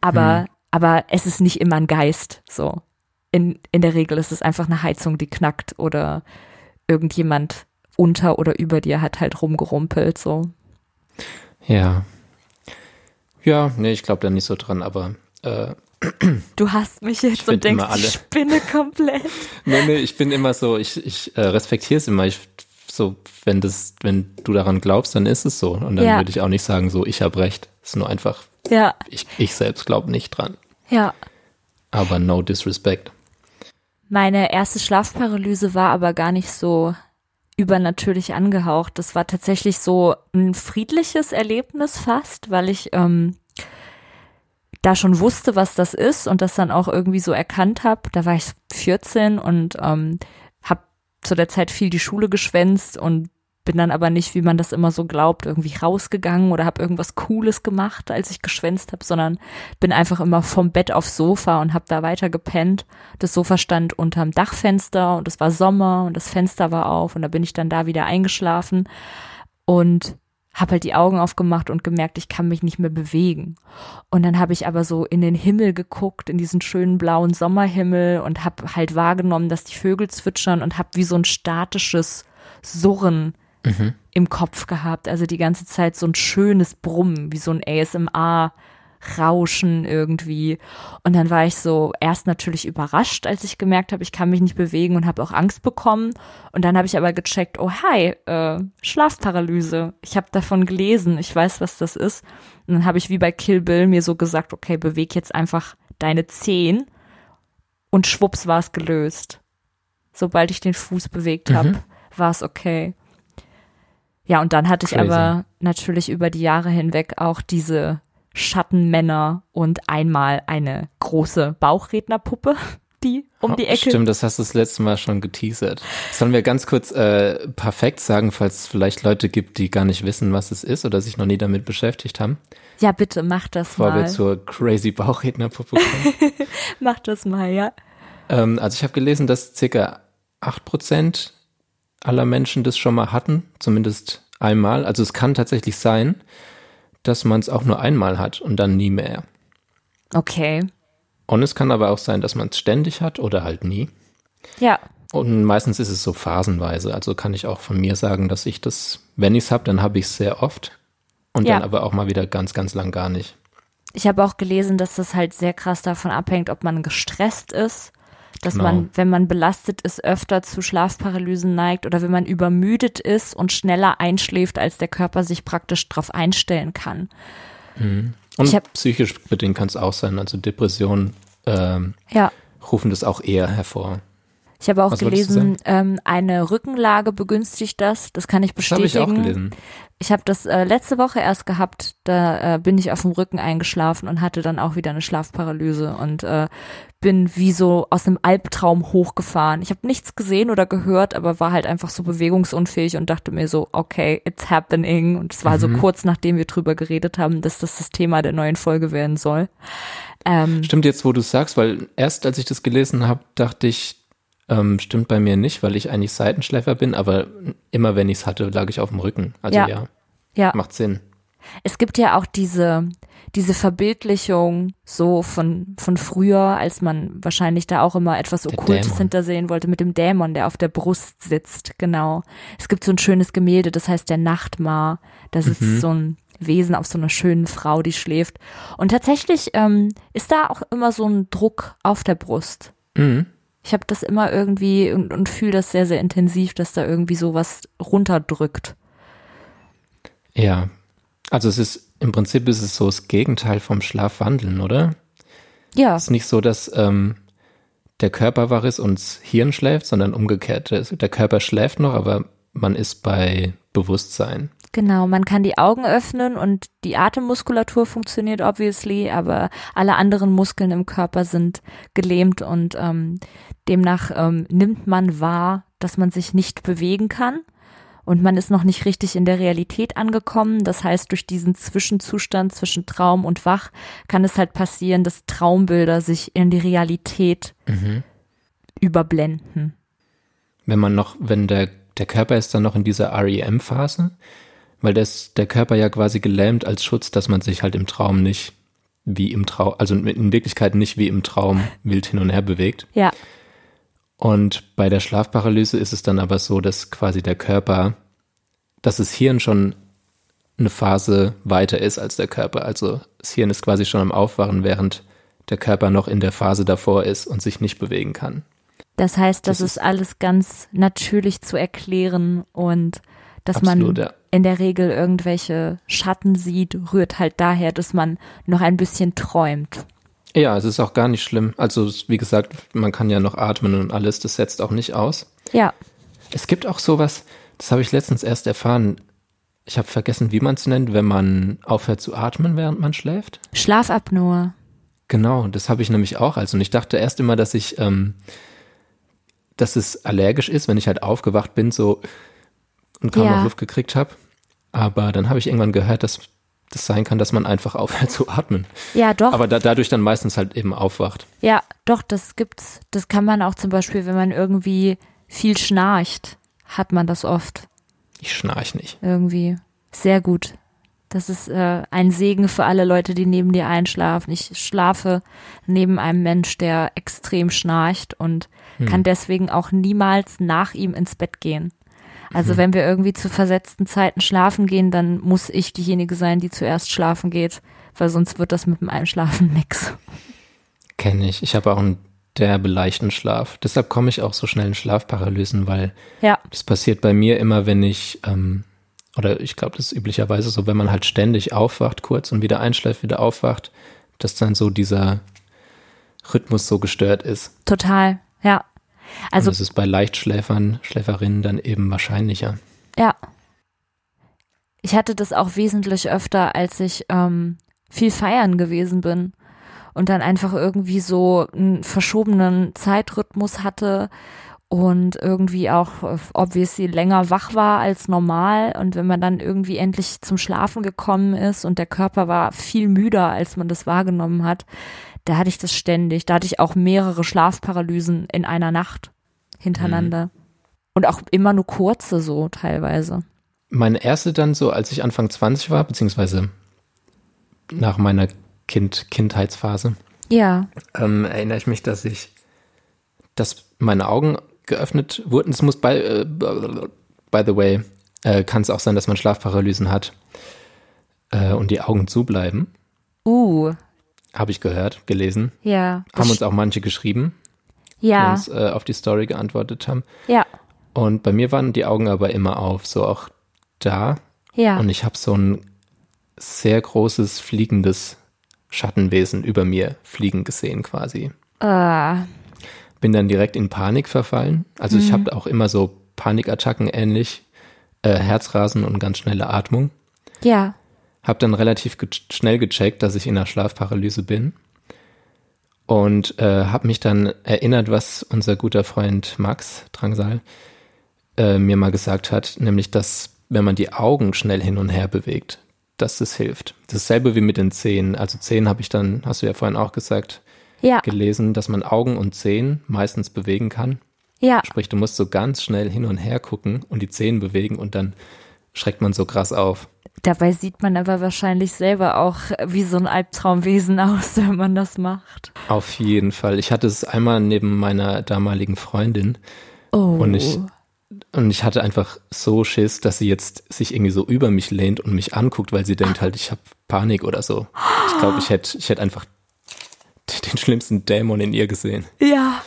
Aber, aber es ist nicht immer ein Geist, so. In, in der Regel ist es einfach eine Heizung, die knackt oder irgendjemand unter oder über dir hat halt rumgerumpelt, so. Ja. Ja, nee, ich glaube da nicht so dran, aber äh, Du hast mich jetzt find und denkst, alle- ich spinne komplett. nee, nee, ich bin immer so, ich, ich äh, respektiere es immer. Ich, so, wenn das, wenn du daran glaubst, dann ist es so. Und dann Ja. würde ich auch nicht sagen, so, ich habe recht. Es ist nur einfach, Ja, ich, ich selbst glaube nicht dran. ja. Aber no disrespect. Meine erste Schlafparalyse war aber gar nicht so übernatürlich angehaucht. Das war tatsächlich so ein friedliches Erlebnis fast, weil ich ähm, da schon wusste, was das ist und das dann auch irgendwie so erkannt habe. Da war ich 14 und ähm, habe zu der Zeit viel die Schule geschwänzt und bin dann aber nicht, wie man das immer so glaubt, irgendwie rausgegangen oder habe irgendwas Cooles gemacht, als ich geschwänzt habe, sondern bin einfach immer vom Bett aufs Sofa und habe da weiter gepennt. Das Sofa stand unterm Dachfenster und es war Sommer und das Fenster war auf und da bin ich dann da wieder eingeschlafen und habe halt die Augen aufgemacht und gemerkt, ich kann mich nicht mehr bewegen. Und dann habe ich aber so in den Himmel geguckt, in diesen schönen blauen Sommerhimmel und habe halt wahrgenommen, dass die Vögel zwitschern und habe wie so ein statisches Surren mhm. im Kopf gehabt. Also die ganze Zeit so ein schönes Brummen, wie so ein ASMR. Rauschen irgendwie. Und dann war ich so erst natürlich überrascht, als ich gemerkt habe, ich kann mich nicht bewegen und habe auch Angst bekommen. Und dann habe ich aber gecheckt, oh hi, äh, Schlafparalyse. Ich habe davon gelesen, ich weiß, was das ist. Und dann habe ich wie bei Kill Bill mir so gesagt, okay, beweg jetzt einfach deine Zehen. Und schwupps war es gelöst. Sobald ich den Fuß bewegt habe, mhm. war es okay. Ja, und dann hatte ich Crazy. aber natürlich über die Jahre hinweg auch diese Schattenmänner und einmal eine große Bauchrednerpuppe, die um die Ecke. Stimmt, das hast du das letzte Mal schon geteasert. Sollen wir ganz kurz äh, perfekt sagen, falls es vielleicht Leute gibt, die gar nicht wissen, was es ist oder sich noch nie damit beschäftigt haben? Ja, bitte, mach das Bevor mal. Bevor wir zur crazy Bauchrednerpuppe kommen. mach das mal, ja. Ähm, also ich habe gelesen, dass circa acht Prozent aller Menschen das schon mal hatten, zumindest einmal. Also es kann tatsächlich sein, dass man es auch nur einmal hat und dann nie mehr. Okay. Und es kann aber auch sein, dass man es ständig hat oder halt nie. Ja. Und meistens ist es so phasenweise. Also kann ich auch von mir sagen, dass ich das, wenn ich es habe, dann habe ich es sehr oft. Und ja. dann aber auch mal wieder ganz, ganz lang gar nicht. Ich habe auch gelesen, dass das halt sehr krass davon abhängt, ob man gestresst ist dass genau. man, wenn man belastet ist, öfter zu Schlafparalysen neigt oder wenn man übermüdet ist und schneller einschläft, als der Körper sich praktisch darauf einstellen kann. Mhm. Und hab, psychisch bedingt kann es auch sein, also Depressionen ähm, ja. rufen das auch eher hervor. Ich habe auch Was gelesen, ähm, eine Rückenlage begünstigt das. Das kann ich bestätigen. Das habe ich auch gelesen. Ich habe das äh, letzte Woche erst gehabt. Da äh, bin ich auf dem Rücken eingeschlafen und hatte dann auch wieder eine Schlafparalyse und äh, bin wie so aus einem Albtraum hochgefahren. Ich habe nichts gesehen oder gehört, aber war halt einfach so bewegungsunfähig und dachte mir so, okay, it's happening. Und es war mhm. so kurz nachdem wir drüber geredet haben, dass das das Thema der neuen Folge werden soll. Ähm, Stimmt jetzt, wo du sagst, weil erst als ich das gelesen habe, dachte ich, ähm, stimmt bei mir nicht, weil ich eigentlich Seitenschläfer bin, aber immer wenn ich es hatte, lag ich auf dem Rücken. Also ja. ja. ja. Macht Sinn. Es gibt ja auch diese, diese Verbildlichung so von, von früher, als man wahrscheinlich da auch immer etwas der Okkultes Dämon. hintersehen wollte mit dem Dämon, der auf der Brust sitzt, genau. Es gibt so ein schönes Gemälde, das heißt der Nachtmar. Da sitzt mhm. so ein Wesen auf so einer schönen Frau, die schläft. Und tatsächlich ähm, ist da auch immer so ein Druck auf der Brust. Mhm. Ich habe das immer irgendwie und, und fühle das sehr, sehr intensiv, dass da irgendwie sowas runterdrückt. Ja, also es ist im Prinzip ist es so das Gegenteil vom Schlafwandeln, oder? Ja. Es ist nicht so, dass ähm, der Körper wach ist und das Hirn schläft, sondern umgekehrt. Der Körper schläft noch, aber man ist bei Bewusstsein. Genau, man kann die Augen öffnen und die Atemmuskulatur funktioniert obviously, aber alle anderen Muskeln im Körper sind gelähmt und ähm, demnach ähm, nimmt man wahr, dass man sich nicht bewegen kann und man ist noch nicht richtig in der Realität angekommen. Das heißt, durch diesen Zwischenzustand zwischen Traum und Wach kann es halt passieren, dass Traumbilder sich in die Realität mhm. überblenden. Wenn man noch, wenn der, der Körper ist dann noch in dieser REM-Phase, weil das, der Körper ja quasi gelähmt als Schutz, dass man sich halt im Traum nicht wie im Traum, also in Wirklichkeit nicht wie im Traum wild hin und her bewegt. Ja. Und bei der Schlafparalyse ist es dann aber so, dass quasi der Körper, dass das Hirn schon eine Phase weiter ist als der Körper. Also das Hirn ist quasi schon am Aufwachen, während der Körper noch in der Phase davor ist und sich nicht bewegen kann. Das heißt, das, das ist alles ganz natürlich zu erklären und dass Absolut, man ja. in der Regel irgendwelche Schatten sieht, rührt halt daher, dass man noch ein bisschen träumt. Ja, es ist auch gar nicht schlimm. Also, wie gesagt, man kann ja noch atmen und alles, das setzt auch nicht aus. Ja. Es gibt auch sowas, Das habe ich letztens erst erfahren. Ich habe vergessen, wie man es nennt, wenn man aufhört zu atmen, während man schläft. Schlafapnoe. Genau, das habe ich nämlich auch. Also und ich dachte erst immer, dass ich, ähm, dass es allergisch ist, wenn ich halt aufgewacht bin, so und kaum Ja. noch Luft gekriegt habe. Aber dann habe ich irgendwann gehört, dass das sein kann, dass man einfach aufhört zu atmen. Ja, doch. Aber da, dadurch dann meistens halt eben aufwacht. Ja, doch, das gibt's. Das kann man auch zum Beispiel, wenn man irgendwie viel schnarcht, hat man das oft Ich schnarch nicht. irgendwie. Sehr gut. Das ist äh, ein Segen für alle Leute, die neben dir einschlafen. Ich schlafe neben einem Mensch, der extrem schnarcht und kann deswegen auch niemals nach ihm ins Bett gehen. Also wenn wir irgendwie zu versetzten Zeiten schlafen gehen, dann muss ich diejenige sein, die zuerst schlafen geht, weil sonst wird das mit dem Einschlafen nix. Kenne ich. Ich habe auch einen derbe leichten Schlaf. Deshalb komme ich auch so schnell in Schlafparalysen, weil Ja, das passiert bei mir immer, wenn ich, ähm, oder ich glaube, das ist üblicherweise so, wenn man halt ständig aufwacht kurz und wieder einschläft, wieder aufwacht, dass dann so dieser Rhythmus so gestört ist. total. Ja. Also und das ist bei Leichtschläfern, Schläferinnen dann eben wahrscheinlicher. Ja. Ich hatte das auch wesentlich öfter, als ich ähm, viel feiern gewesen bin und dann einfach irgendwie so einen verschobenen Zeitrhythmus hatte und irgendwie auch obviously länger wach war als normal und wenn man dann irgendwie endlich zum Schlafen gekommen ist und der Körper war viel müder, als man das wahrgenommen hat, da hatte ich das ständig. Da hatte ich auch mehrere Schlafparalysen in einer Nacht hintereinander. Und auch immer nur kurze so teilweise. Meine erste dann so, als ich Anfang 20 war, beziehungsweise nach meiner kind Kindheitsphase, Ja. ähm, erinnere ich mich, dass ich, dass meine Augen geöffnet wurden. Es muss by, äh, by the way, äh, kann es auch sein, dass man Schlafparalysen hat äh, und die Augen zubleiben. Uh, Habe ich gehört, gelesen. ja. Haben uns auch manche geschrieben, die ja, uns äh, auf die Story geantwortet haben. ja, Und bei mir waren die Augen aber immer auf, so auch da. ja. Und ich habe so ein sehr großes fliegendes Schattenwesen über mir fliegen gesehen quasi. Äh, Bin dann direkt in Panik verfallen. Also ich Mhm. habe auch immer so Panikattacken ähnlich, äh, Herzrasen und ganz schnelle Atmung. ja. Habe dann relativ ge schnell gecheckt, dass ich in einer Schlafparalyse bin. Und äh, habe mich dann erinnert, was unser guter Freund Max Drangsal äh, mir mal gesagt hat, nämlich, dass wenn man die Augen schnell hin und her bewegt, dass das hilft. Dasselbe wie mit den Zähnen. Also Zähnen habe ich dann, hast du ja vorhin auch gesagt, Ja, gelesen, dass man Augen und Zehen meistens bewegen kann. ja, Sprich, du musst so ganz schnell hin und her gucken und die Zehen bewegen und dann schreckt man so krass auf. dabei sieht man aber wahrscheinlich selber auch wie so ein Albtraumwesen aus, wenn man das macht. Auf jeden Fall. Ich hatte es einmal neben meiner damaligen Freundin Oh. und ich, und ich hatte einfach so Schiss, dass sie jetzt sich irgendwie so über mich lehnt und mich anguckt, weil sie denkt halt, ich habe Panik oder so. Ich glaube, ich hätte ich hätte einfach den schlimmsten Dämon in ihr gesehen. Ja.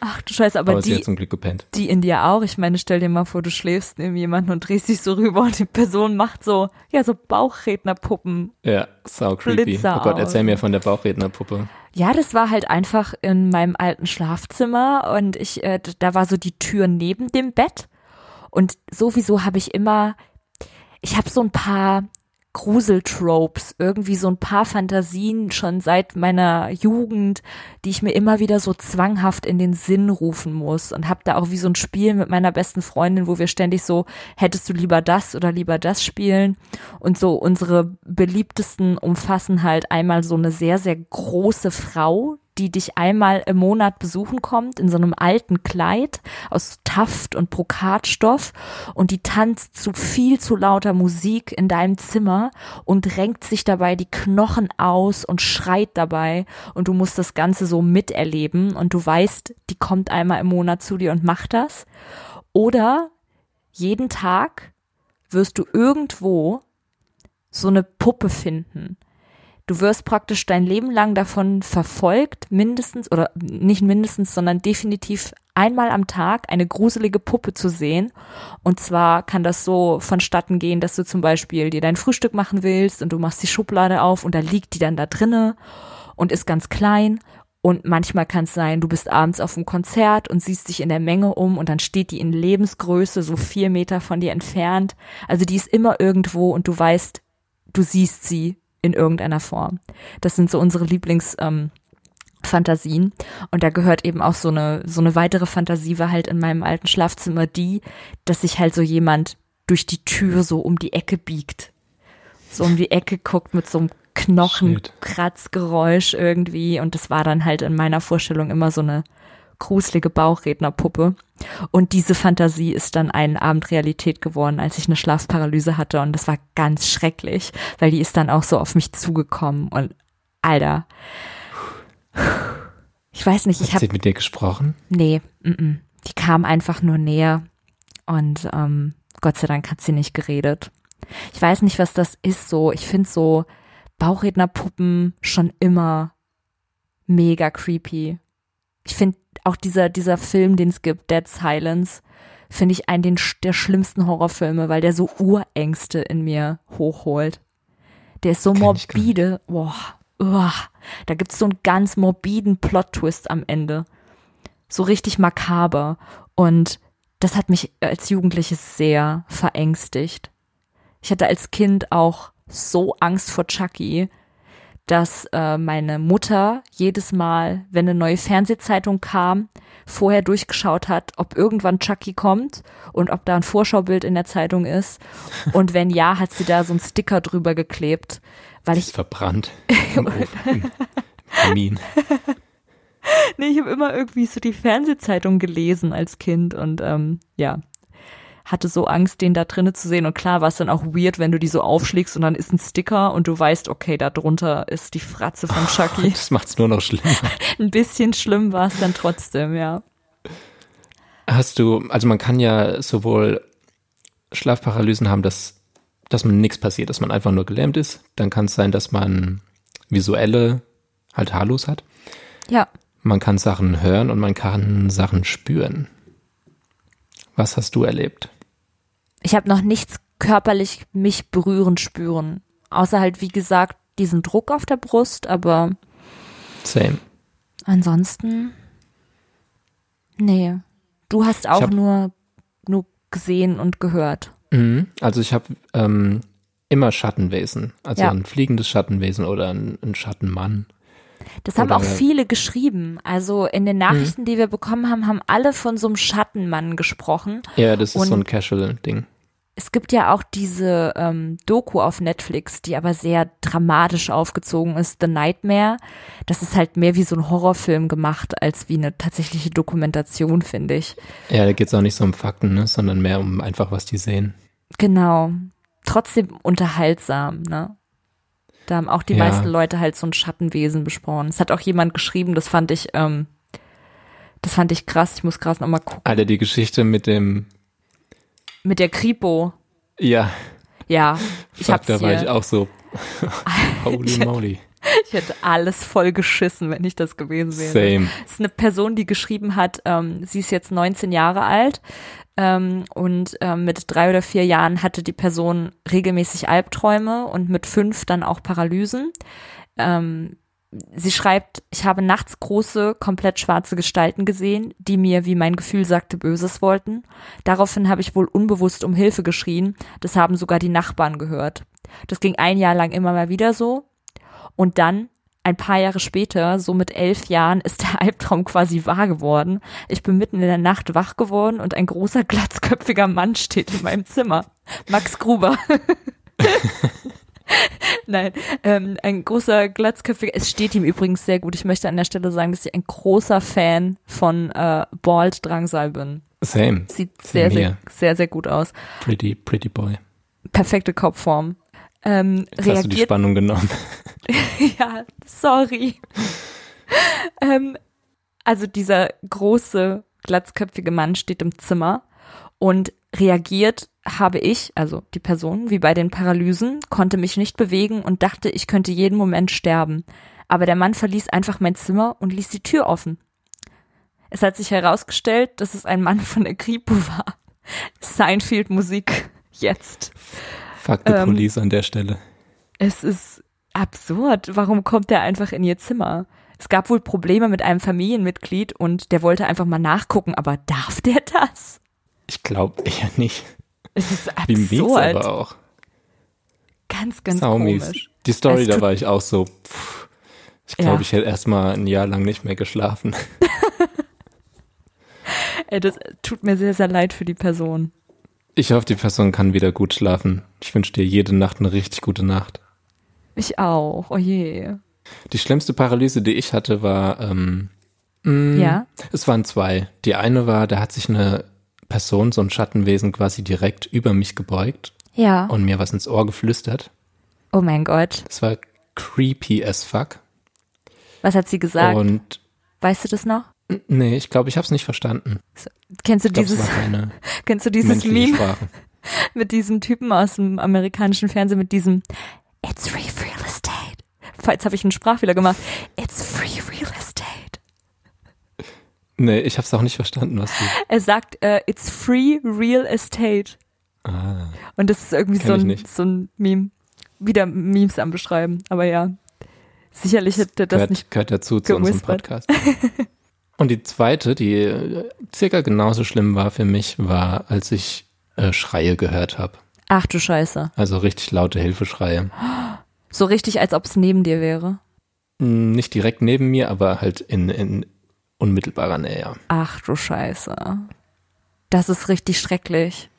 Ach du Scheiße, aber Aber sie die, zum Glück gepennt. die in dir auch. Ich meine, stell dir mal vor, du schläfst neben jemanden und drehst dich so rüber und die Person macht so, ja, so Bauchrednerpuppen. Ja, sau creepy. Blitzer oh Gott, erzähl aus. mir von der Bauchrednerpuppe. Ja, das war halt einfach in meinem alten Schlafzimmer und ich, äh, da war so die Tür neben dem Bett und sowieso habe ich immer, ich habe so ein paar Gruseltropes, irgendwie so ein paar Fantasien schon seit meiner Jugend, die ich mir immer wieder so zwanghaft in den Sinn rufen muss und habe da auch wie so ein Spiel mit meiner besten Freundin, wo wir ständig so, hättest du lieber das oder lieber das spielen? Und so unsere beliebtesten umfassen halt einmal so eine sehr, sehr große Frau, die dich einmal im Monat besuchen kommt in so einem alten Kleid aus Taft und Brokatstoff und die tanzt zu viel zu lauter Musik in deinem Zimmer und renkt sich dabei die Knochen aus und schreit dabei und du musst das Ganze so miterleben und du weißt, die kommt einmal im Monat zu dir und macht das. Oder jeden Tag wirst du irgendwo so eine Puppe finden. Du wirst praktisch dein Leben lang davon verfolgt, mindestens oder nicht mindestens, sondern definitiv einmal am Tag eine gruselige Puppe zu sehen. Und zwar kann das so vonstatten gehen, dass du zum Beispiel dir dein Frühstück machen willst und du machst die Schublade auf und da liegt die dann da drinne und ist ganz klein. Und manchmal kann es sein, du bist abends auf einem Konzert und siehst dich in der Menge um und dann steht die in Lebensgröße so vier Meter von dir entfernt. Also die ist immer irgendwo und du weißt, du siehst sie in irgendeiner Form. Das sind so unsere Lieblings, ähm, Fantasien. Und da gehört eben auch so eine, so eine weitere Fantasie war halt in meinem alten Schlafzimmer die, dass sich halt so jemand durch die Tür so um die Ecke biegt. So um die Ecke guckt mit so einem Knochenkratzgeräusch irgendwie. Und das war dann halt in meiner Vorstellung immer so eine gruselige Bauchrednerpuppe. Und diese Fantasie ist dann einen Abend Realität geworden, als ich eine Schlafparalyse hatte. Und das war ganz schrecklich, weil die ist dann auch so auf mich zugekommen. Und Alter. Ich weiß nicht, ich Hat habe sie mit dir gesprochen? Nee, mm -mm. die kam einfach nur näher und ähm, Gott sei Dank hat sie nicht geredet. Ich weiß nicht, was das ist so. Ich finde so Bauchrednerpuppen schon immer mega creepy. Ich finde auch dieser, dieser Film, den es gibt, Dead Silence, finde ich einen den, der schlimmsten Horrorfilme, weil der so Urängste in mir hochholt. Der ist so morbide. Boah, uah. Da gibt's so einen ganz morbiden Plot-Twist am Ende. So richtig makaber. Und das hat mich als Jugendliches sehr verängstigt. Ich hatte als Kind auch so Angst vor Chucky, dass äh, meine Mutter jedes Mal, wenn eine neue Fernsehzeitung kam, vorher durchgeschaut hat, ob irgendwann Chucky kommt und ob da ein Vorschaubild in der Zeitung ist. Und wenn ja, hat sie da so einen Sticker drüber geklebt, weil ich verbrannt. Im Ofen, im. Nee, ich habe immer irgendwie so die Fernsehzeitung gelesen als Kind und ähm, ja, hatte so Angst, den da drinnen zu sehen. Und klar war es dann auch weird, wenn du die so aufschlägst und dann ist ein Sticker und du weißt, okay, da drunter ist die Fratze von Chucky. Das macht's nur noch schlimmer. Ein bisschen schlimm war es dann trotzdem, ja. Hast du, also man kann ja sowohl Schlafparalysen haben, dass, dass man nichts passiert, dass man einfach nur gelähmt ist. Dann kann es sein, dass man visuelle halt Halos hat. Ja, Man kann Sachen hören und man kann Sachen spüren. Was hast du erlebt? Ich habe noch nichts körperlich mich berühren spüren. Außer halt, wie gesagt, diesen Druck auf der Brust, aber Same. ansonsten, nee. Du hast auch hab- nur, nur gesehen und gehört. Mhm. Also ich habe ähm, immer Schattenwesen. Also Ja. ein fliegendes Schattenwesen oder ein, ein Schattenmann. Das haben auch viele geschrieben. Also in den Nachrichten, die wir bekommen haben, haben alle von so einem Schattenmann gesprochen. Ja, das ist so Und- ein Casual-Ding. Es gibt ja auch diese ähm, Doku auf Netflix, die aber sehr dramatisch aufgezogen ist, The Nightmare. Das ist halt mehr wie so ein Horrorfilm gemacht, als wie eine tatsächliche Dokumentation, finde ich. Ja, da geht es auch nicht so um Fakten, ne, sondern mehr um einfach, was die sehen. Genau. Trotzdem unterhaltsam, ne? Da haben auch die Ja. meisten Leute halt so ein Schattenwesen besprochen. Es hat auch jemand geschrieben, das fand ich, ähm, das fand ich krass. Ich muss gerade nochmal gucken. Alter, die Geschichte mit dem, Mit der Kripo. ja, Ja, ich fuck, hab's da war hier. ich auch so, holy moly. Ich hätte alles voll geschissen, wenn ich das gewesen wäre. Same. Das ist eine Person, die geschrieben hat, ähm, sie ist jetzt 19 Jahre alt ähm, und ähm, mit drei oder vier Jahren hatte die Person regelmäßig Albträume und mit fünf dann auch Paralysen. Ähm, sie schreibt, ich habe nachts große, komplett schwarze Gestalten gesehen, die mir, wie mein Gefühl sagte, Böses wollten. Daraufhin habe ich wohl unbewusst um Hilfe geschrien. Das haben sogar die Nachbarn gehört. Das ging ein Jahr lang immer mal wieder so. Und dann, ein paar Jahre später, so mit elf Jahren, ist der Albtraum quasi wahr geworden. Ich bin mitten in der Nacht wach geworden und ein großer, glatzköpfiger Mann steht in meinem Zimmer. Max Gruber. Nein, ähm, ein großer, glatzköpfiger, es steht ihm übrigens sehr gut. Ich möchte an der Stelle sagen, dass ich ein großer Fan von äh, Bald Drangsal bin. Same. Sieht sehr, sehr, sehr, sehr gut aus. Pretty, pretty boy. Perfekte Kopfform. Ähm, Jetzt hast du die reagiert Spannung genommen. ja, sorry. ähm, also dieser große, glatzköpfige Mann steht im Zimmer und reagiert habe ich, also die Person, wie bei den Paralysen, konnte mich nicht bewegen und dachte, ich könnte jeden Moment sterben. Aber der Mann verließ einfach mein Zimmer und ließ die Tür offen. Es hat sich herausgestellt, dass es ein Mann von der Kripo war. Seinfeld Musik jetzt. Fuck the Ähm, police an der Stelle. Es ist absurd. Warum kommt der einfach in ihr Zimmer? Es gab wohl Probleme mit einem Familienmitglied und der wollte einfach mal nachgucken, aber darf der das? Ich glaube eher nicht. Es ist Wie mies absurd. aber auch. Ganz, ganz Saumies. komisch. Die Story, da war ich auch so, pff, ich glaube, Ja. ich hätte erst mal ein Jahr lang nicht mehr geschlafen. Ey, das tut mir sehr, sehr leid für die Person. Ich hoffe, die Person kann wieder gut schlafen. Ich wünsche dir jede Nacht eine richtig gute Nacht. Ich auch. Oh je. Die schlimmste Paralyse, die ich hatte, war, ähm, mh, Ja. es waren zwei. Die eine war, da hat sich eine Person, so ein Schattenwesen quasi direkt über mich gebeugt Ja. und mir was ins Ohr geflüstert. Oh mein Gott. Das war creepy as fuck. Was hat sie gesagt? Und weißt du das noch? Nee, ich glaube, ich habe es nicht verstanden. Kennst du es dieses, kennst du dieses Meme Sprache. mit diesem Typen aus dem amerikanischen Fernsehen mit diesem It's free real estate. Jetzt habe ich einen Sprachfehler gemacht. It's free real estate. Nee, ich habe es auch nicht verstanden, was du. Er sagt, äh, it's free real estate. Ah, Und das ist irgendwie so ein, so ein Meme. Wieder Memes am Beschreiben. Aber ja, sicherlich hätte das gehört, nicht. gehört dazu zu unserem. Podcast. Und die zweite, die äh, circa genauso schlimm war für mich, war, als ich äh, Schreie gehört habe. Ach du Scheiße. Also richtig laute Hilfeschreie. So richtig, als ob es neben dir wäre. Hm, Nicht direkt neben mir, aber halt in, in unmittelbarer Nähe. Ach du Scheiße. Das ist richtig schrecklich.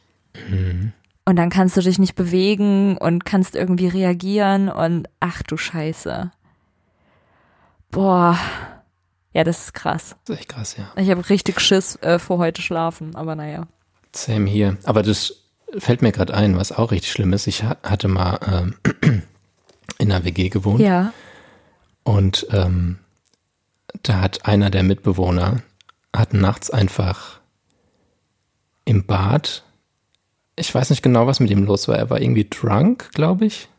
Mhm. Und dann kannst du dich nicht bewegen und kannst irgendwie reagieren und ach du Scheiße. Boah. Ja, das ist krass. Das ist echt krass, ja. Ich habe richtig Schiss äh, vor heute schlafen, aber naja. Same hier. Aber das fällt mir gerade ein, was auch richtig schlimm ist. Ich ha- hatte mal ähm, in einer WG gewohnt. Ja. Und ähm, da hat einer der Mitbewohner hat nachts einfach im Bad, ich weiß nicht genau, was mit ihm los war. Er war irgendwie drunk, glaube ich,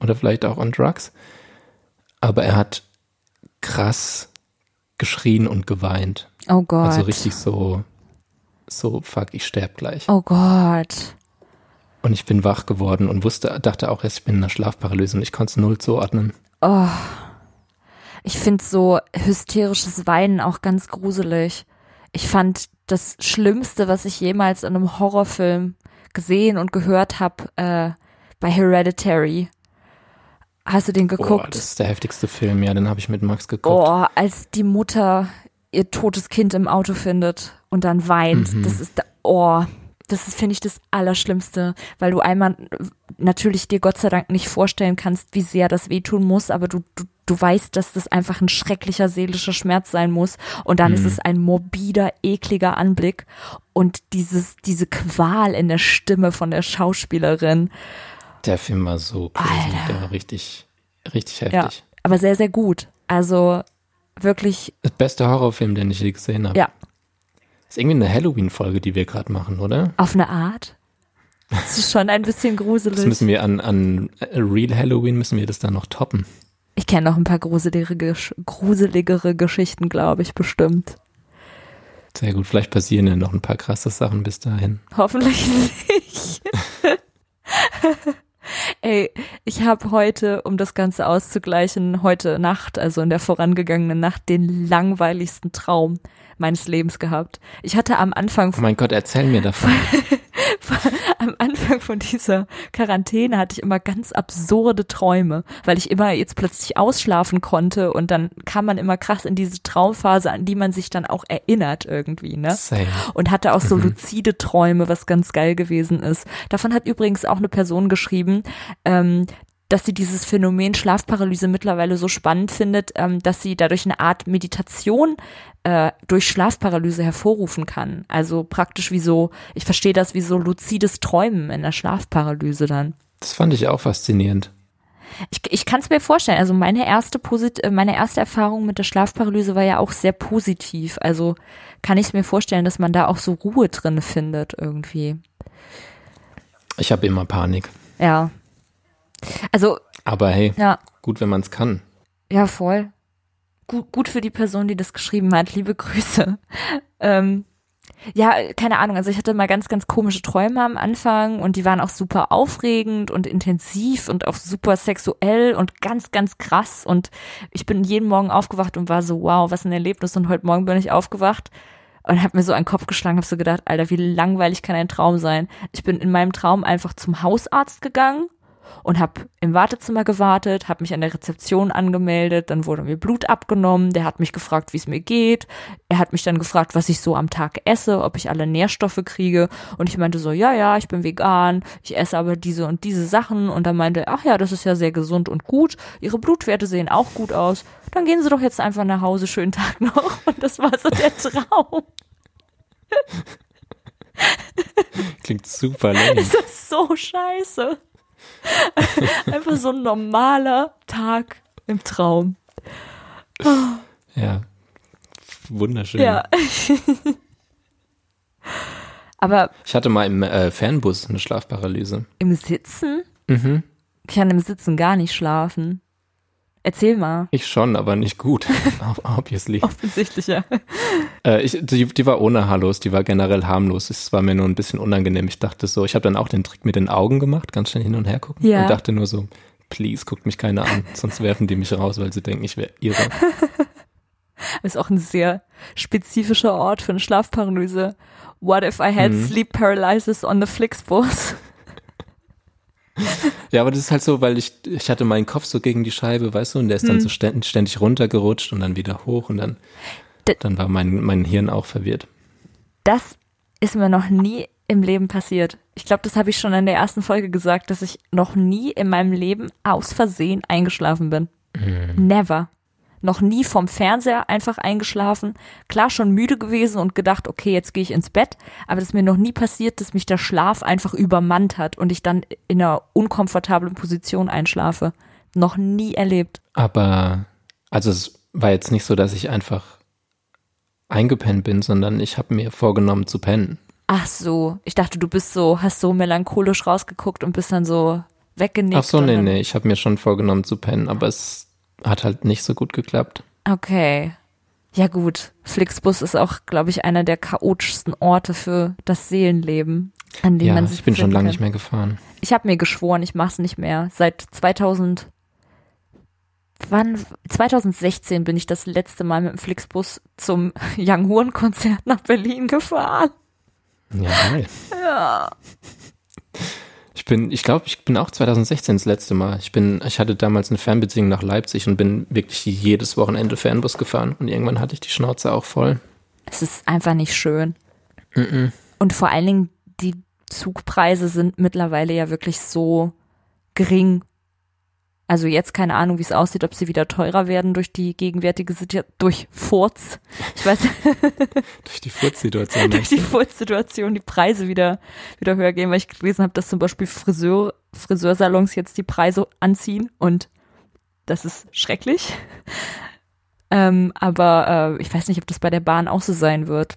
oder vielleicht auch on drugs. Aber er hat krass geschrien und geweint. Oh Gott. Also richtig so, so fuck, ich sterb gleich. Oh Gott. Und ich bin wach geworden und wusste, dachte auch erst, ich bin in einer Schlafparalyse und ich konnte es null zuordnen. Ich finde so hysterisches Weinen auch ganz gruselig. Ich fand das Schlimmste, was ich jemals in einem Horrorfilm gesehen und gehört habe, äh, bei Hereditary. Hast du den Boah, geguckt? das ist der heftigste Film, ja, den habe ich mit Max geguckt. Oh, als die Mutter ihr totes Kind im Auto findet und dann weint. Mhm. Das ist, oh, das ist, finde ich, das Allerschlimmste, weil du einmal natürlich dir Gott sei Dank nicht vorstellen kannst, wie sehr das wehtun muss, aber du, du, du weißt, dass das einfach ein schrecklicher seelischer Schmerz sein muss und dann ist es ein morbider, ekliger Anblick und dieses, diese Qual in der Stimme von der Schauspielerin. Der Film war so crazy, der war richtig, richtig Ja, heftig. aber sehr, sehr gut. Also wirklich, Der beste Horrorfilm, den ich je gesehen habe. ja, Ist irgendwie eine Halloween-Folge, die wir gerade machen, oder? Auf eine Art. Das ist schon ein bisschen Das gruselig. müssen wir an, an Real Halloween müssen wir das dann noch toppen. Ich kenne noch ein paar gruseligere, gruseligere Geschichten, glaube ich, bestimmt. Sehr gut, vielleicht passieren ja noch ein paar krasse Sachen bis dahin. Hoffentlich nicht. Ey, ich habe heute, um das Ganze auszugleichen, heute Nacht, also in der vorangegangenen Nacht, den langweiligsten Traum meines Lebens gehabt. Ich hatte am Anfang Oh mein Gott, erzähl mir davon. am Anfang von dieser Quarantäne hatte ich immer ganz absurde Träume, weil ich immer jetzt plötzlich ausschlafen konnte und dann kam man immer krass in diese Traumphase, an die man sich dann auch erinnert irgendwie, ne? Same. Und hatte auch so luzide Träume, was ganz geil gewesen ist. Davon hat übrigens auch eine Person geschrieben, ähm, dass sie dieses Phänomen Schlafparalyse mittlerweile so spannend findet, ähm, dass sie dadurch eine Art Meditation äh, durch Schlafparalyse hervorrufen kann. Also praktisch wie so, ich verstehe das wie so luzides Träumen in der Schlafparalyse dann. Das fand ich auch faszinierend. Ich, ich kann es mir vorstellen. Also meine erste Posit äh, meine erste Erfahrung mit der Schlafparalyse war ja auch sehr positiv. Also kann ich es mir vorstellen, dass man da auch so Ruhe drin findet irgendwie. Ich habe immer Panik. Ja. Also Aber hey, ja, gut, wenn man es kann. ja voll. Gut, gut für die Person, die das geschrieben hat. Liebe Grüße. Ähm, ja, keine Ahnung, also ich hatte mal ganz, ganz komische Träume am Anfang und die waren auch super aufregend und intensiv und auch super sexuell und ganz, ganz krass und ich bin jeden Morgen aufgewacht und war so, wow, was ein Erlebnis und heute Morgen bin ich aufgewacht und habe mir so einen Kopf geschlagen, habe so gedacht, Alter, wie langweilig kann ein Traum sein? Ich bin in meinem Traum einfach zum Hausarzt gegangen und habe im Wartezimmer gewartet, habe mich an der Rezeption angemeldet, dann wurde mir Blut abgenommen, der hat mich gefragt, wie es mir geht, er hat mich dann gefragt, was ich so am Tag esse, ob ich alle Nährstoffe kriege und ich meinte so, ja, ja, ich bin vegan, ich esse aber diese und diese Sachen und dann meinte er, ach ja, das ist ja sehr gesund und gut, ihre Blutwerte sehen auch gut aus, dann gehen Sie doch jetzt einfach nach Hause, schönen Tag noch und das war so der Traum. Klingt super. Das ist so scheiße. Einfach so ein normaler Tag im Traum. Ja, wunderschön. Ja. Aber Ich hatte mal im äh, Fernbus eine Schlafparalyse. im Sitzen? Mhm. Ich kann im Sitzen gar nicht schlafen. Erzähl mal. Ich schon, aber nicht gut. Obviously. Offensichtlich, ja. Äh, ich, die, die war ohne Haarlos, die war generell harmlos. Es war mir nur ein bisschen unangenehm. Ich dachte so, ich habe dann auch den Trick mit den Augen gemacht, ganz schnell hin und her gucken. Ja. Und dachte nur so, please, guckt mich keiner an, sonst werfen die mich raus, weil sie denken, ich wäre irre. Ist auch ein sehr spezifischer Ort für eine Schlafparalyse. What if I had Mhm. sleep paralysis on the Flixbus? Ja, aber das ist halt so, weil ich, ich hatte meinen Kopf so gegen die Scheibe, weißt du, und der ist Hm. dann so ständig, ständig runtergerutscht und dann wieder hoch und dann, D- dann war mein, mein Hirn auch verwirrt. Das ist mir noch nie im Leben passiert. Ich glaube, das habe ich schon in der ersten Folge gesagt, dass ich noch nie in meinem Leben aus Versehen eingeschlafen bin. Never. Noch nie vom Fernseher einfach eingeschlafen. Klar schon müde gewesen und gedacht, okay, jetzt gehe ich ins Bett. Aber das ist mir noch nie passiert, dass mich der Schlaf einfach übermannt hat und ich dann in einer unkomfortablen Position einschlafe. Noch nie erlebt. Aber, also es war jetzt nicht so, dass ich einfach eingepennt bin, sondern ich habe mir vorgenommen zu pennen. Ach so, ich dachte, du bist so, hast so melancholisch rausgeguckt und bist dann so weggenickt. Ach so, nee, nee, ich habe mir schon vorgenommen zu pennen, aber es hat halt nicht so gut geklappt. Okay. Ja gut, Flixbus ist auch, glaube ich, einer der chaotischsten Orte für das Seelenleben, an dem Ja, man sich ich bin schon lange kann. nicht mehr gefahren. Ich habe mir geschworen, ich mach's nicht mehr. Seit 2000 Wann 2016 bin ich das letzte Mal mit dem Flixbus zum Young Horn Konzert nach Berlin gefahren. Ja, geil. Ich bin, ich glaube, ich bin auch 2016 das letzte Mal. Ich bin, ich hatte damals eine Fernbeziehung nach Leipzig und bin wirklich jedes Wochenende Fernbus gefahren und irgendwann hatte ich die Schnauze auch voll. Es ist einfach nicht schön. Und vor allen Dingen, die Zugpreise sind mittlerweile ja wirklich so gering. Also jetzt keine Ahnung, wie es aussieht, ob sie wieder teurer werden durch die gegenwärtige Situation, durch Furz. Ich weiß, Durch die Furzsituation. durch die Furz-Situation die Preise wieder, wieder höher gehen, weil ich gelesen habe, dass zum Beispiel Friseur, Friseursalons jetzt die Preise anziehen und das ist schrecklich. Ähm, aber äh, ich weiß nicht, ob das bei der Bahn auch so sein wird.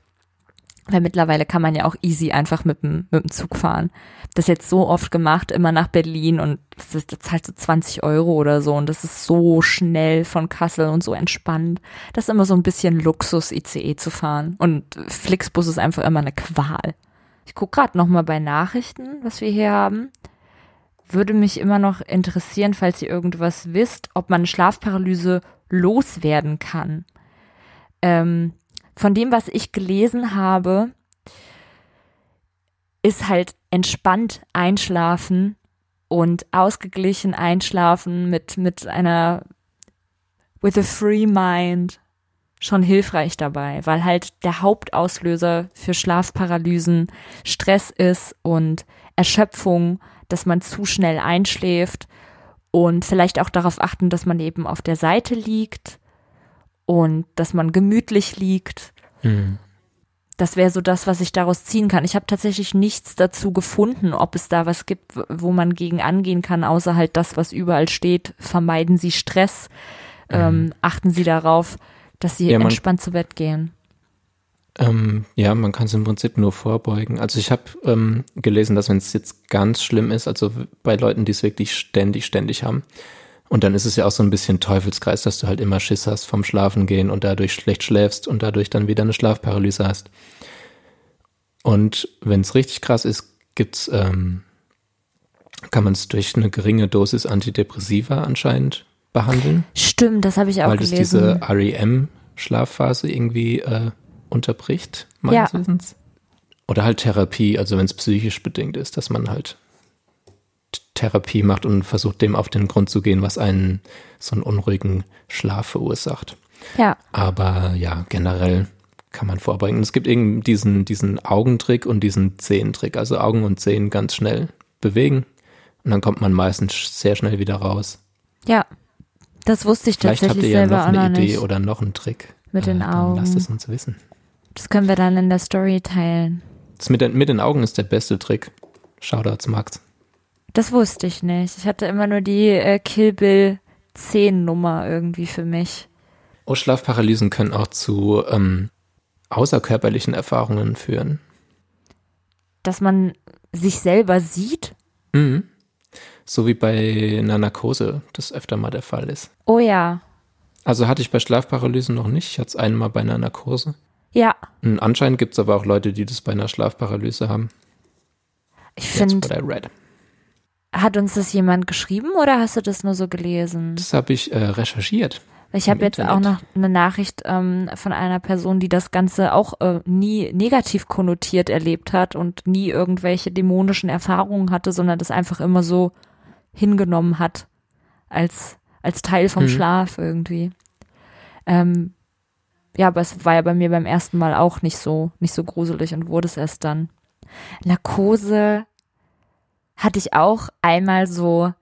Weil mittlerweile kann man ja auch easy einfach mit dem, mit dem Zug fahren. Das jetzt so oft gemacht, immer nach Berlin und das, ist, das zahlt so 20 Euro oder so und das ist so schnell von Kassel und so entspannt. Das ist immer so ein bisschen Luxus, ICE zu fahren. Und Flixbus ist einfach immer eine Qual. Ich gucke gerade nochmal bei Nachrichten, was wir hier haben. Würde mich immer noch interessieren, falls ihr irgendwas wisst, ob man Schlafparalyse loswerden kann. Ähm, von dem, was ich gelesen habe, ist halt entspannt einschlafen und ausgeglichen einschlafen mit, mit einer, with a free mind schon hilfreich dabei, weil halt der Hauptauslöser für Schlafparalysen Stress ist und Erschöpfung, dass man zu schnell einschläft und vielleicht auch darauf achten, dass man eben auf der Seite liegt und dass man gemütlich liegt. Hm. Das wäre so das, was ich daraus ziehen kann. Ich habe tatsächlich nichts dazu gefunden, ob es da was gibt, wo man gegen angehen kann, außer halt das, was überall steht. Vermeiden Sie Stress, ähm, achten Sie darauf, dass Sie Ja, entspannt zu Bett gehen. Ähm, ja, man kann es im Prinzip nur vorbeugen. Also ich habe ähm, gelesen, dass wenn es jetzt ganz schlimm ist, also bei Leuten, die es wirklich ständig, ständig haben, und dann ist es ja auch so ein bisschen Teufelskreis, dass du halt immer Schiss hast vom Schlafen gehen und dadurch schlecht schläfst und dadurch dann wieder eine Schlafparalyse hast. Und wenn es richtig krass ist, gibt's, ähm, kann man es durch eine geringe Dosis Antidepressiva anscheinend behandeln. Stimmt, das habe ich auch weil gelesen. diese REM-Schlafphase irgendwie äh, unterbricht, meines Ja. Wissens. Oder halt Therapie, also wenn es psychisch bedingt ist, dass man halt Therapie macht und versucht, dem auf den Grund zu gehen, was einen so einen unruhigen Schlaf verursacht. ja, Aber ja, generell kann man vorbeugen. Es gibt eben diesen, diesen Augentrick und diesen Zehentrick, also Augen und Zehen ganz schnell bewegen und dann kommt man meistens sehr schnell wieder raus. ja. Das wusste ich Vielleicht habt tatsächlich ihr ja selber noch eine Idee oder noch einen Trick. Mit den Lasst Augen. es uns wissen. Das können wir dann in der Story teilen. Das mit, den, mit den Augen ist der beste Trick. Shoutouts Max. Das wusste ich nicht. Ich hatte immer nur die äh, Kill Bill 10 Nummer irgendwie für mich. Oh, Schlafparalysen können auch zu ähm, außerkörperlichen Erfahrungen führen. Dass man sich selber sieht. Mhm. So wie bei einer Narkose das öfter mal der Fall ist. Oh ja. Also hatte ich bei Schlafparalysen noch nicht. Ich hatte es einmal bei einer Narkose. Ja. Und anscheinend gibt es aber auch Leute, die das bei einer Schlafparalyse haben. Ich finde. Hat uns das jemand geschrieben oder hast du das nur so gelesen? Das habe ich äh, recherchiert. Ich habe jetzt auch Internet. noch eine Nachricht ähm, von einer Person, die das Ganze auch äh, nie negativ konnotiert erlebt hat und nie irgendwelche dämonischen Erfahrungen hatte, sondern das einfach immer so hingenommen hat als als Teil vom Mhm. Schlaf irgendwie. Ähm, ja, aber es war ja bei mir beim ersten Mal auch nicht so nicht so gruselig und wurde es erst dann. Narkose hatte ich auch einmal so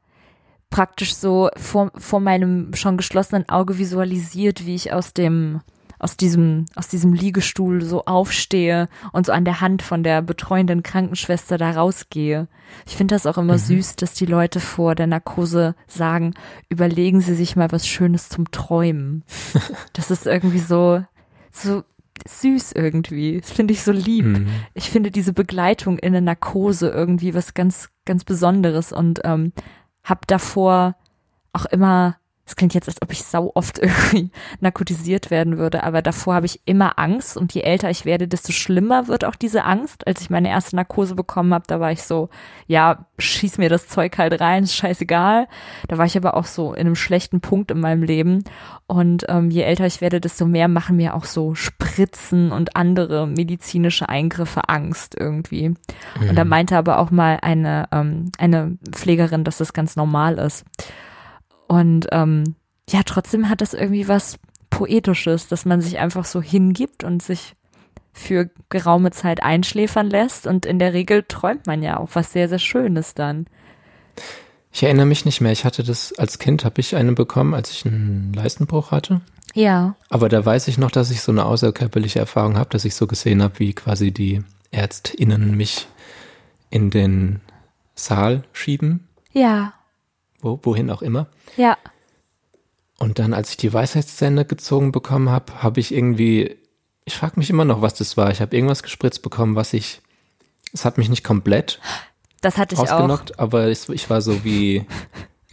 praktisch so vor, vor meinem schon geschlossenen Auge visualisiert, wie ich aus dem aus diesem aus diesem Liegestuhl so aufstehe und so an der Hand von der betreuenden Krankenschwester da rausgehe. Ich finde das auch immer süß, dass die Leute vor der Narkose sagen, überlegen Sie sich mal was Schönes zum Träumen. Das ist irgendwie so so süß irgendwie. Das finde ich so lieb Mhm. ich finde diese Begleitung in der Narkose irgendwie was ganz, ganz Besonderes und ähm, hab davor auch immer, es klingt jetzt, als ob ich sau oft irgendwie narkotisiert werden würde, aber davor habe ich immer Angst und je älter ich werde, desto schlimmer wird auch diese Angst. Als ich meine erste Narkose bekommen habe, da war ich so, ja, schieß mir das Zeug halt rein, ist scheißegal. Da war ich aber auch so in einem schlechten Punkt in meinem Leben und ähm, je älter ich werde, desto mehr machen mir auch so Spritzen und andere medizinische Eingriffe Angst irgendwie. Und da meinte aber auch mal eine, ähm, eine Pflegerin, dass das ganz normal ist. Und ähm, ja, trotzdem hat das irgendwie was Poetisches, dass man sich einfach so hingibt und sich für geraume Zeit einschläfern lässt. Und in der Regel träumt man ja auch was sehr, sehr Schönes dann. Ich erinnere mich nicht mehr. Ich hatte das als Kind, habe ich eine bekommen, als ich einen Leistenbruch hatte. Ja. Aber da weiß ich noch, dass ich so eine außerkörperliche Erfahrung habe, dass ich so gesehen habe, wie quasi die ÄrztInnen mich in den Saal schieben, Ja. Wo, wohin auch immer. Ja. Und dann, als ich die Weisheitszähne gezogen bekommen habe, habe ich irgendwie, ich frage mich immer noch, was das war. Ich habe irgendwas gespritzt bekommen, was ich, es hat mich nicht komplett Das hatte ich auch. ausgenockt, aber es, ich war so wie,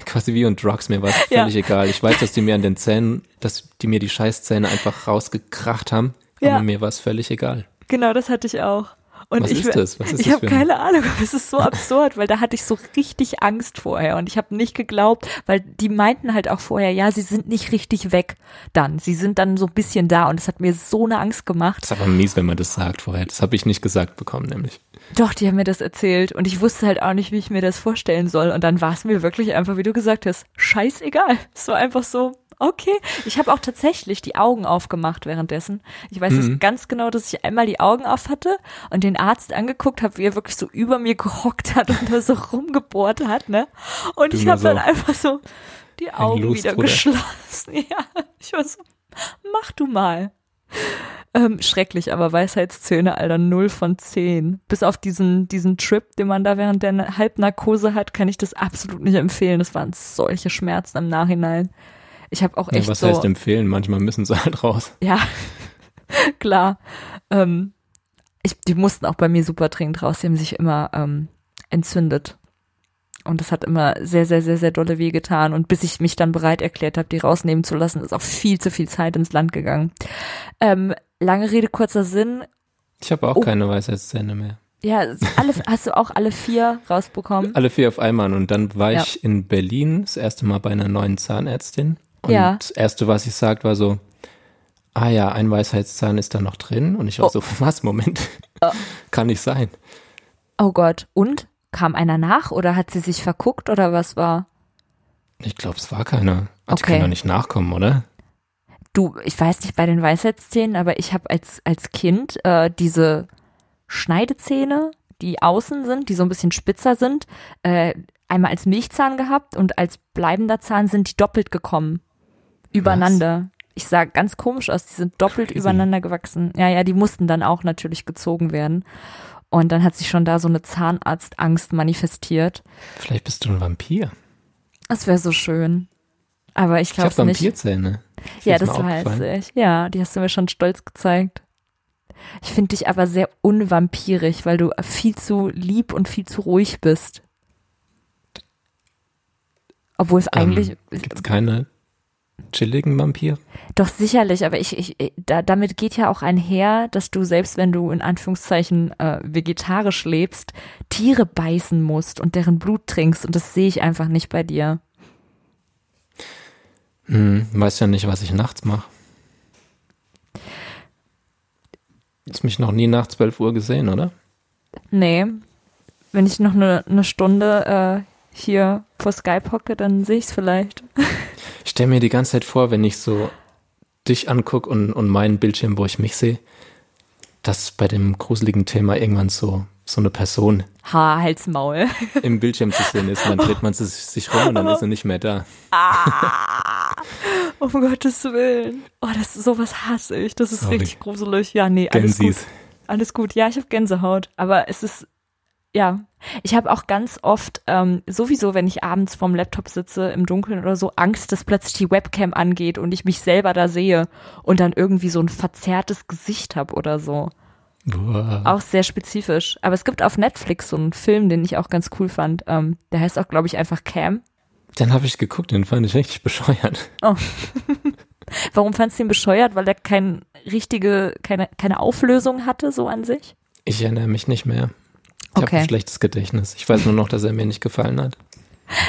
quasi wie und Drugs, mir war es völlig egal. Ich weiß, dass die mir an den Zähnen, dass die mir die Scheißzähne einfach rausgekracht haben, Ja. aber mir war es völlig egal. Genau, das hatte ich auch. Und Was ich, ist das? Was ist ich habe keine Ahnung, aber es ist so absurd, weil da hatte ich so richtig Angst vorher und ich habe nicht geglaubt, weil die meinten halt auch vorher, ja, sie sind nicht richtig weg dann. Sie sind dann so ein bisschen da und es hat mir so eine Angst gemacht. Das ist aber mies, wenn man das sagt vorher. Das habe ich nicht gesagt bekommen, nämlich. Doch, die haben mir das erzählt und ich wusste halt auch nicht, wie ich mir das vorstellen soll und dann war es mir wirklich einfach, wie du gesagt hast, scheißegal. Es war einfach so, okay. Ich habe auch tatsächlich die Augen aufgemacht währenddessen. Ich weiß es ganz genau, dass ich einmal die Augen auf hatte und den Arzt angeguckt habe, wie er wirklich so über mir gehockt hat und da so rumgebohrt hat, ne? Und Du ich habe dann so, einfach so die Augen Lust, wieder Bruder. geschlossen. Ja, ich war so, mach du mal. Ähm, schrecklich, aber Weisheitszähne, Alter, 0 von 10. Bis auf diesen, diesen Trip, den man da während der Halbnarkose hat, kann ich das absolut nicht empfehlen. Das waren solche Schmerzen im Nachhinein. Ich habe auch Ja, echt was so, heißt empfehlen? Manchmal müssen sie halt raus. ja, klar. Ähm, ich, die mussten auch bei mir super dringend raus. Die haben sich immer ähm, entzündet. Und das hat immer sehr, sehr, sehr, sehr dolle weh getan. Und bis ich mich dann bereit erklärt habe, die rausnehmen zu lassen, ist auch viel zu viel Zeit ins Land gegangen. Ähm, lange Rede, kurzer Sinn. Ich habe auch Oh. keine Weisheitszähne mehr. Ja, alle, hast du auch alle vier rausbekommen? Alle vier auf einmal. Und dann war Ja. ich in Berlin, das erste Mal bei einer neuen Zahnärztin. Und Ja. das erste, was sie sagt, war so, ah ja, ein Weisheitszahn ist da noch drin. Und ich war Oh. so, was, Moment, kann nicht sein. Oh Gott. Und? Kam einer nach oder hat sie sich verguckt oder was war? Ich glaube, es war keiner. Also Okay. kann doch nicht nachkommen, oder? Du, ich weiß nicht bei den Weisheitszähnen, aber ich habe als, als Kind äh, diese Schneidezähne, die außen sind, die so ein bisschen spitzer sind, äh, einmal als Milchzahn gehabt und als bleibender Zahn sind die doppelt gekommen. Übereinander. Ich sah ganz komisch aus, die sind doppelt Crazy. übereinander gewachsen. Ja, ja, die mussten dann auch natürlich gezogen werden. Und dann hat sich schon da so eine Zahnarztangst manifestiert. Vielleicht bist du ein Vampir. Das wäre so schön. Aber ich Ich habe glaube nicht. Vampirzähne. Ist Ja, dir das weiß ich. Ja, die hast du mir schon stolz gezeigt. Ich finde dich aber sehr unvampirig, weil du viel zu lieb und viel zu ruhig bist. Obwohl es eigentlich, Ähm, Gibt's keine chilligen Vampire? doch sicherlich, aber ich, ich da, damit geht ja auch einher, dass du selbst wenn du in Anführungszeichen äh, vegetarisch lebst, Tiere beißen musst und deren Blut trinkst und das sehe ich einfach nicht bei dir. Hm, weiß ja nicht, was ich nachts mache. Hast mich noch nie nach 12 Uhr gesehen, oder? Nee, wenn ich noch eine ne Stunde äh, hier vor Skype hocke, dann sehe ich es vielleicht. Ich stelle mir die ganze Zeit vor, wenn ich so dich angucke und, und meinen Bildschirm, wo ich mich sehe, dass bei dem gruseligen Thema irgendwann so, so eine Person Ha, Hals, Maul. im Bildschirm zu sehen ist. Und dann dreht man sich, sich rum und dann ist sie nicht mehr da. Um Gottes Willen. Oh, das sowas hasse ich. Das ist Sorry. richtig gruselig. Ja, nee, alles gut. Gensis. Alles gut. Ja, ich habe Gänsehaut. Aber es ist, ja. Ich habe auch ganz oft, ähm, sowieso, wenn ich abends vorm Laptop sitze, im Dunkeln oder so, Angst, dass plötzlich die Webcam angeht und ich mich selber da sehe und dann irgendwie so ein verzerrtes Gesicht habe oder so. Boah. Auch sehr spezifisch. Aber es gibt auf Netflix so einen Film, den ich auch ganz cool fand. Ähm, der heißt auch, glaube ich, einfach Cam. Den habe ich geguckt, den fand ich richtig bescheuert. Warum fandst du ihn bescheuert? Weil er kein richtige, keine, keine Auflösung hatte, so an sich? Ich erinnere mich nicht mehr. Ich habe Okay. ein schlechtes Gedächtnis. Ich weiß nur noch, dass er mir nicht gefallen hat.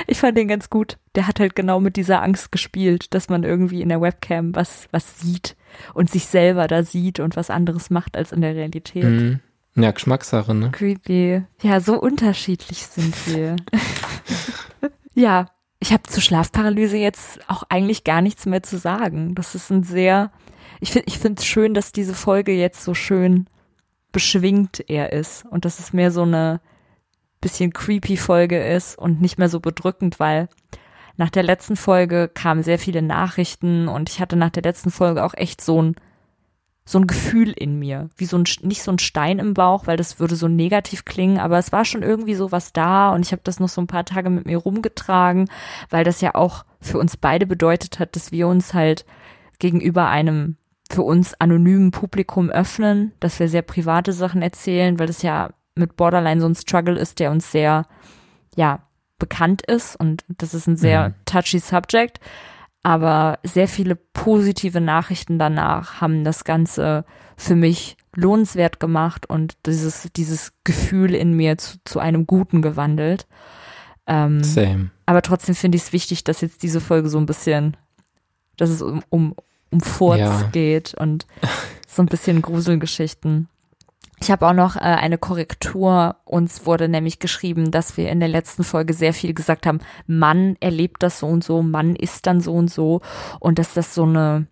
Ich fand den ganz gut. Der hat halt genau mit dieser Angst gespielt, dass man irgendwie in der Webcam was, was sieht und sich selber da sieht und was anderes macht als in der Realität. Mhm. Ja, Geschmackssache, ne? Creepy. Ja, so unterschiedlich sind wir. ja, ich habe zu Schlafparalyse jetzt auch eigentlich gar nichts mehr zu sagen. Das ist ein sehr, ich finde ich finde es schön, dass diese Folge jetzt so schön beschwingt er ist und dass es mehr so eine bisschen creepy Folge ist und nicht mehr so bedrückend, weil nach der letzten Folge kamen sehr viele Nachrichten und ich hatte nach der letzten Folge auch echt so ein so ein Gefühl in mir, wie so ein nicht so ein Stein im Bauch, weil das würde so negativ klingen, aber es war schon irgendwie so was da und ich habe das noch so ein paar Tage mit mir rumgetragen, weil das ja auch für uns beide bedeutet hat, dass wir uns halt gegenüber einem für uns anonymen Publikum öffnen, dass wir sehr private Sachen erzählen, weil das ja mit Borderline so ein Struggle ist, der uns sehr ja bekannt ist und das ist ein sehr Mhm. touchy Subject aber sehr viele positive Nachrichten danach haben das Ganze für mich lohnenswert gemacht und dieses, dieses Gefühl in mir zu, zu einem Guten gewandelt. Ähm, Same. aber trotzdem finde ich es wichtig, dass jetzt diese Folge so ein bisschen, dass es um, um, um Furz Ja. geht und so ein bisschen Gruselgeschichten. Ich habe auch noch äh, eine Korrektur. Uns wurde nämlich geschrieben, dass wir in der letzten Folge sehr viel gesagt haben, Mann erlebt das so und so, Mann ist dann so und so und dass das so eine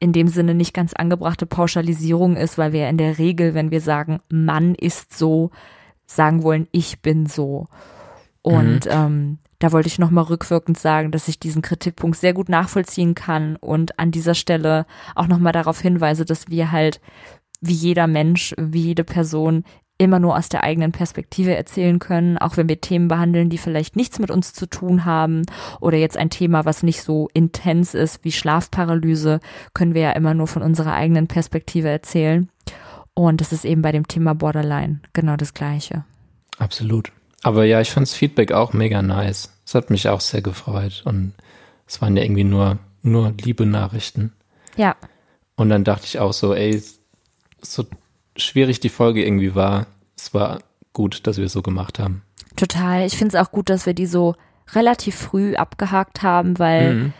in dem Sinne nicht ganz angebrachte Pauschalisierung ist, weil wir in der Regel, wenn wir sagen, Mann ist so, sagen wollen, ich bin so. Und ähm, da wollte ich nochmal rückwirkend sagen, dass ich diesen Kritikpunkt sehr gut nachvollziehen kann und an dieser Stelle auch nochmal darauf hinweise, dass wir halt wie jeder Mensch, wie jede Person immer nur aus der eigenen Perspektive erzählen können, auch wenn wir Themen behandeln, die vielleicht nichts mit uns zu tun haben oder jetzt ein Thema, was nicht so intens ist wie Schlafparalyse, können wir ja immer nur von unserer eigenen Perspektive erzählen. Und das ist eben bei dem Thema Borderline genau das Gleiche. Absolut. Aber ja, ich fand's Feedback auch mega nice. Es hat mich auch sehr gefreut. Und es waren ja irgendwie nur, nur liebe Nachrichten. Ja, Und dann dachte ich auch so, ey, so schwierig die Folge irgendwie war, es war gut, dass wir es so gemacht haben. Total. Ich finde es auch gut, dass wir die so relativ früh abgehakt haben, weil Mhm.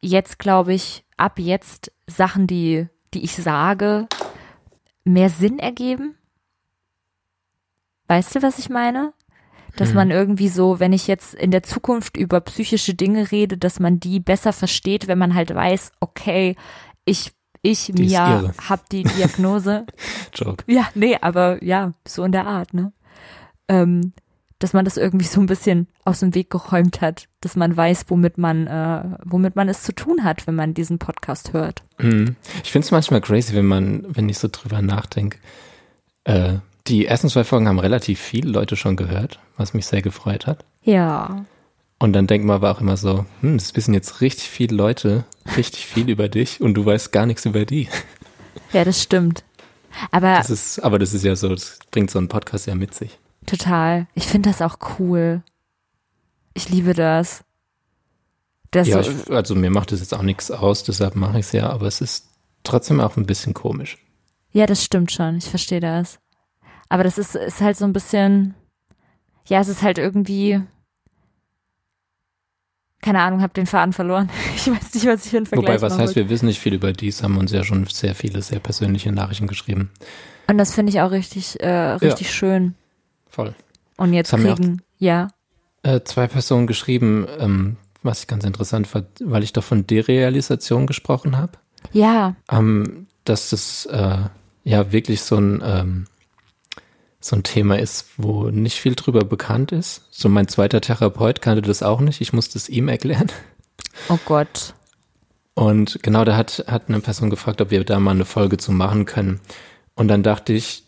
jetzt glaube ich, ab jetzt Sachen, die, die ich sage, mehr Sinn ergeben. Weißt du, was ich meine? Dass Mhm. man irgendwie so, wenn ich jetzt in der Zukunft über psychische Dinge rede, dass man die besser versteht, wenn man halt weiß, okay, ich, ich, Die Mia, hab die Diagnose. Joke. Ja, nee, aber ja, so in der Art, ne? Ähm, dass man das irgendwie so ein bisschen aus dem Weg geräumt hat, dass man weiß, womit man, äh, womit man es zu tun hat, wenn man diesen Podcast hört. Mhm. Ich finde es manchmal crazy, wenn man, wenn ich so drüber nachdenke. Äh, die ersten zwei Folgen haben relativ viele Leute schon gehört, was mich sehr gefreut hat. Ja. Und dann denkt man aber auch immer so, hm, das wissen jetzt richtig viele Leute, richtig viel über dich und du weißt gar nichts über die. Ja, das stimmt. Aber Das ist, aber das ist ja so, das bringt so ein Podcast ja mit sich. total. Ich finde das auch cool. Ich liebe das. Das ja, ich, also mir macht das jetzt auch nichts aus, deshalb mache ich es ja, aber es ist trotzdem auch ein bisschen komisch. ja, das stimmt schon. Ich verstehe das. Aber das ist, ist halt so ein bisschen, ja, es ist halt irgendwie, keine Ahnung, hab den Faden verloren. Ich weiß nicht, was ich für einen Vergleich Wobei, was heißt, wir wissen nicht viel über dies, haben uns ja schon sehr viele, sehr persönliche Nachrichten geschrieben. Und das finde ich auch richtig, äh, richtig schön. Voll. Und jetzt Das haben wir auch- kriegen, ja, Äh, zwei Personen geschrieben, ähm, was ich ganz interessant fand, weil ich doch von Derealisation gesprochen habe. ja, ähm, dass das äh, ja wirklich so ein ähm, so ein Thema ist, wo nicht viel drüber bekannt ist. So mein zweiter Therapeut kannte das auch nicht. Ich musste es ihm erklären. oh Gott. Und genau, da hat, hat eine Person gefragt, ob wir da mal eine Folge zu machen können. Und dann dachte ich,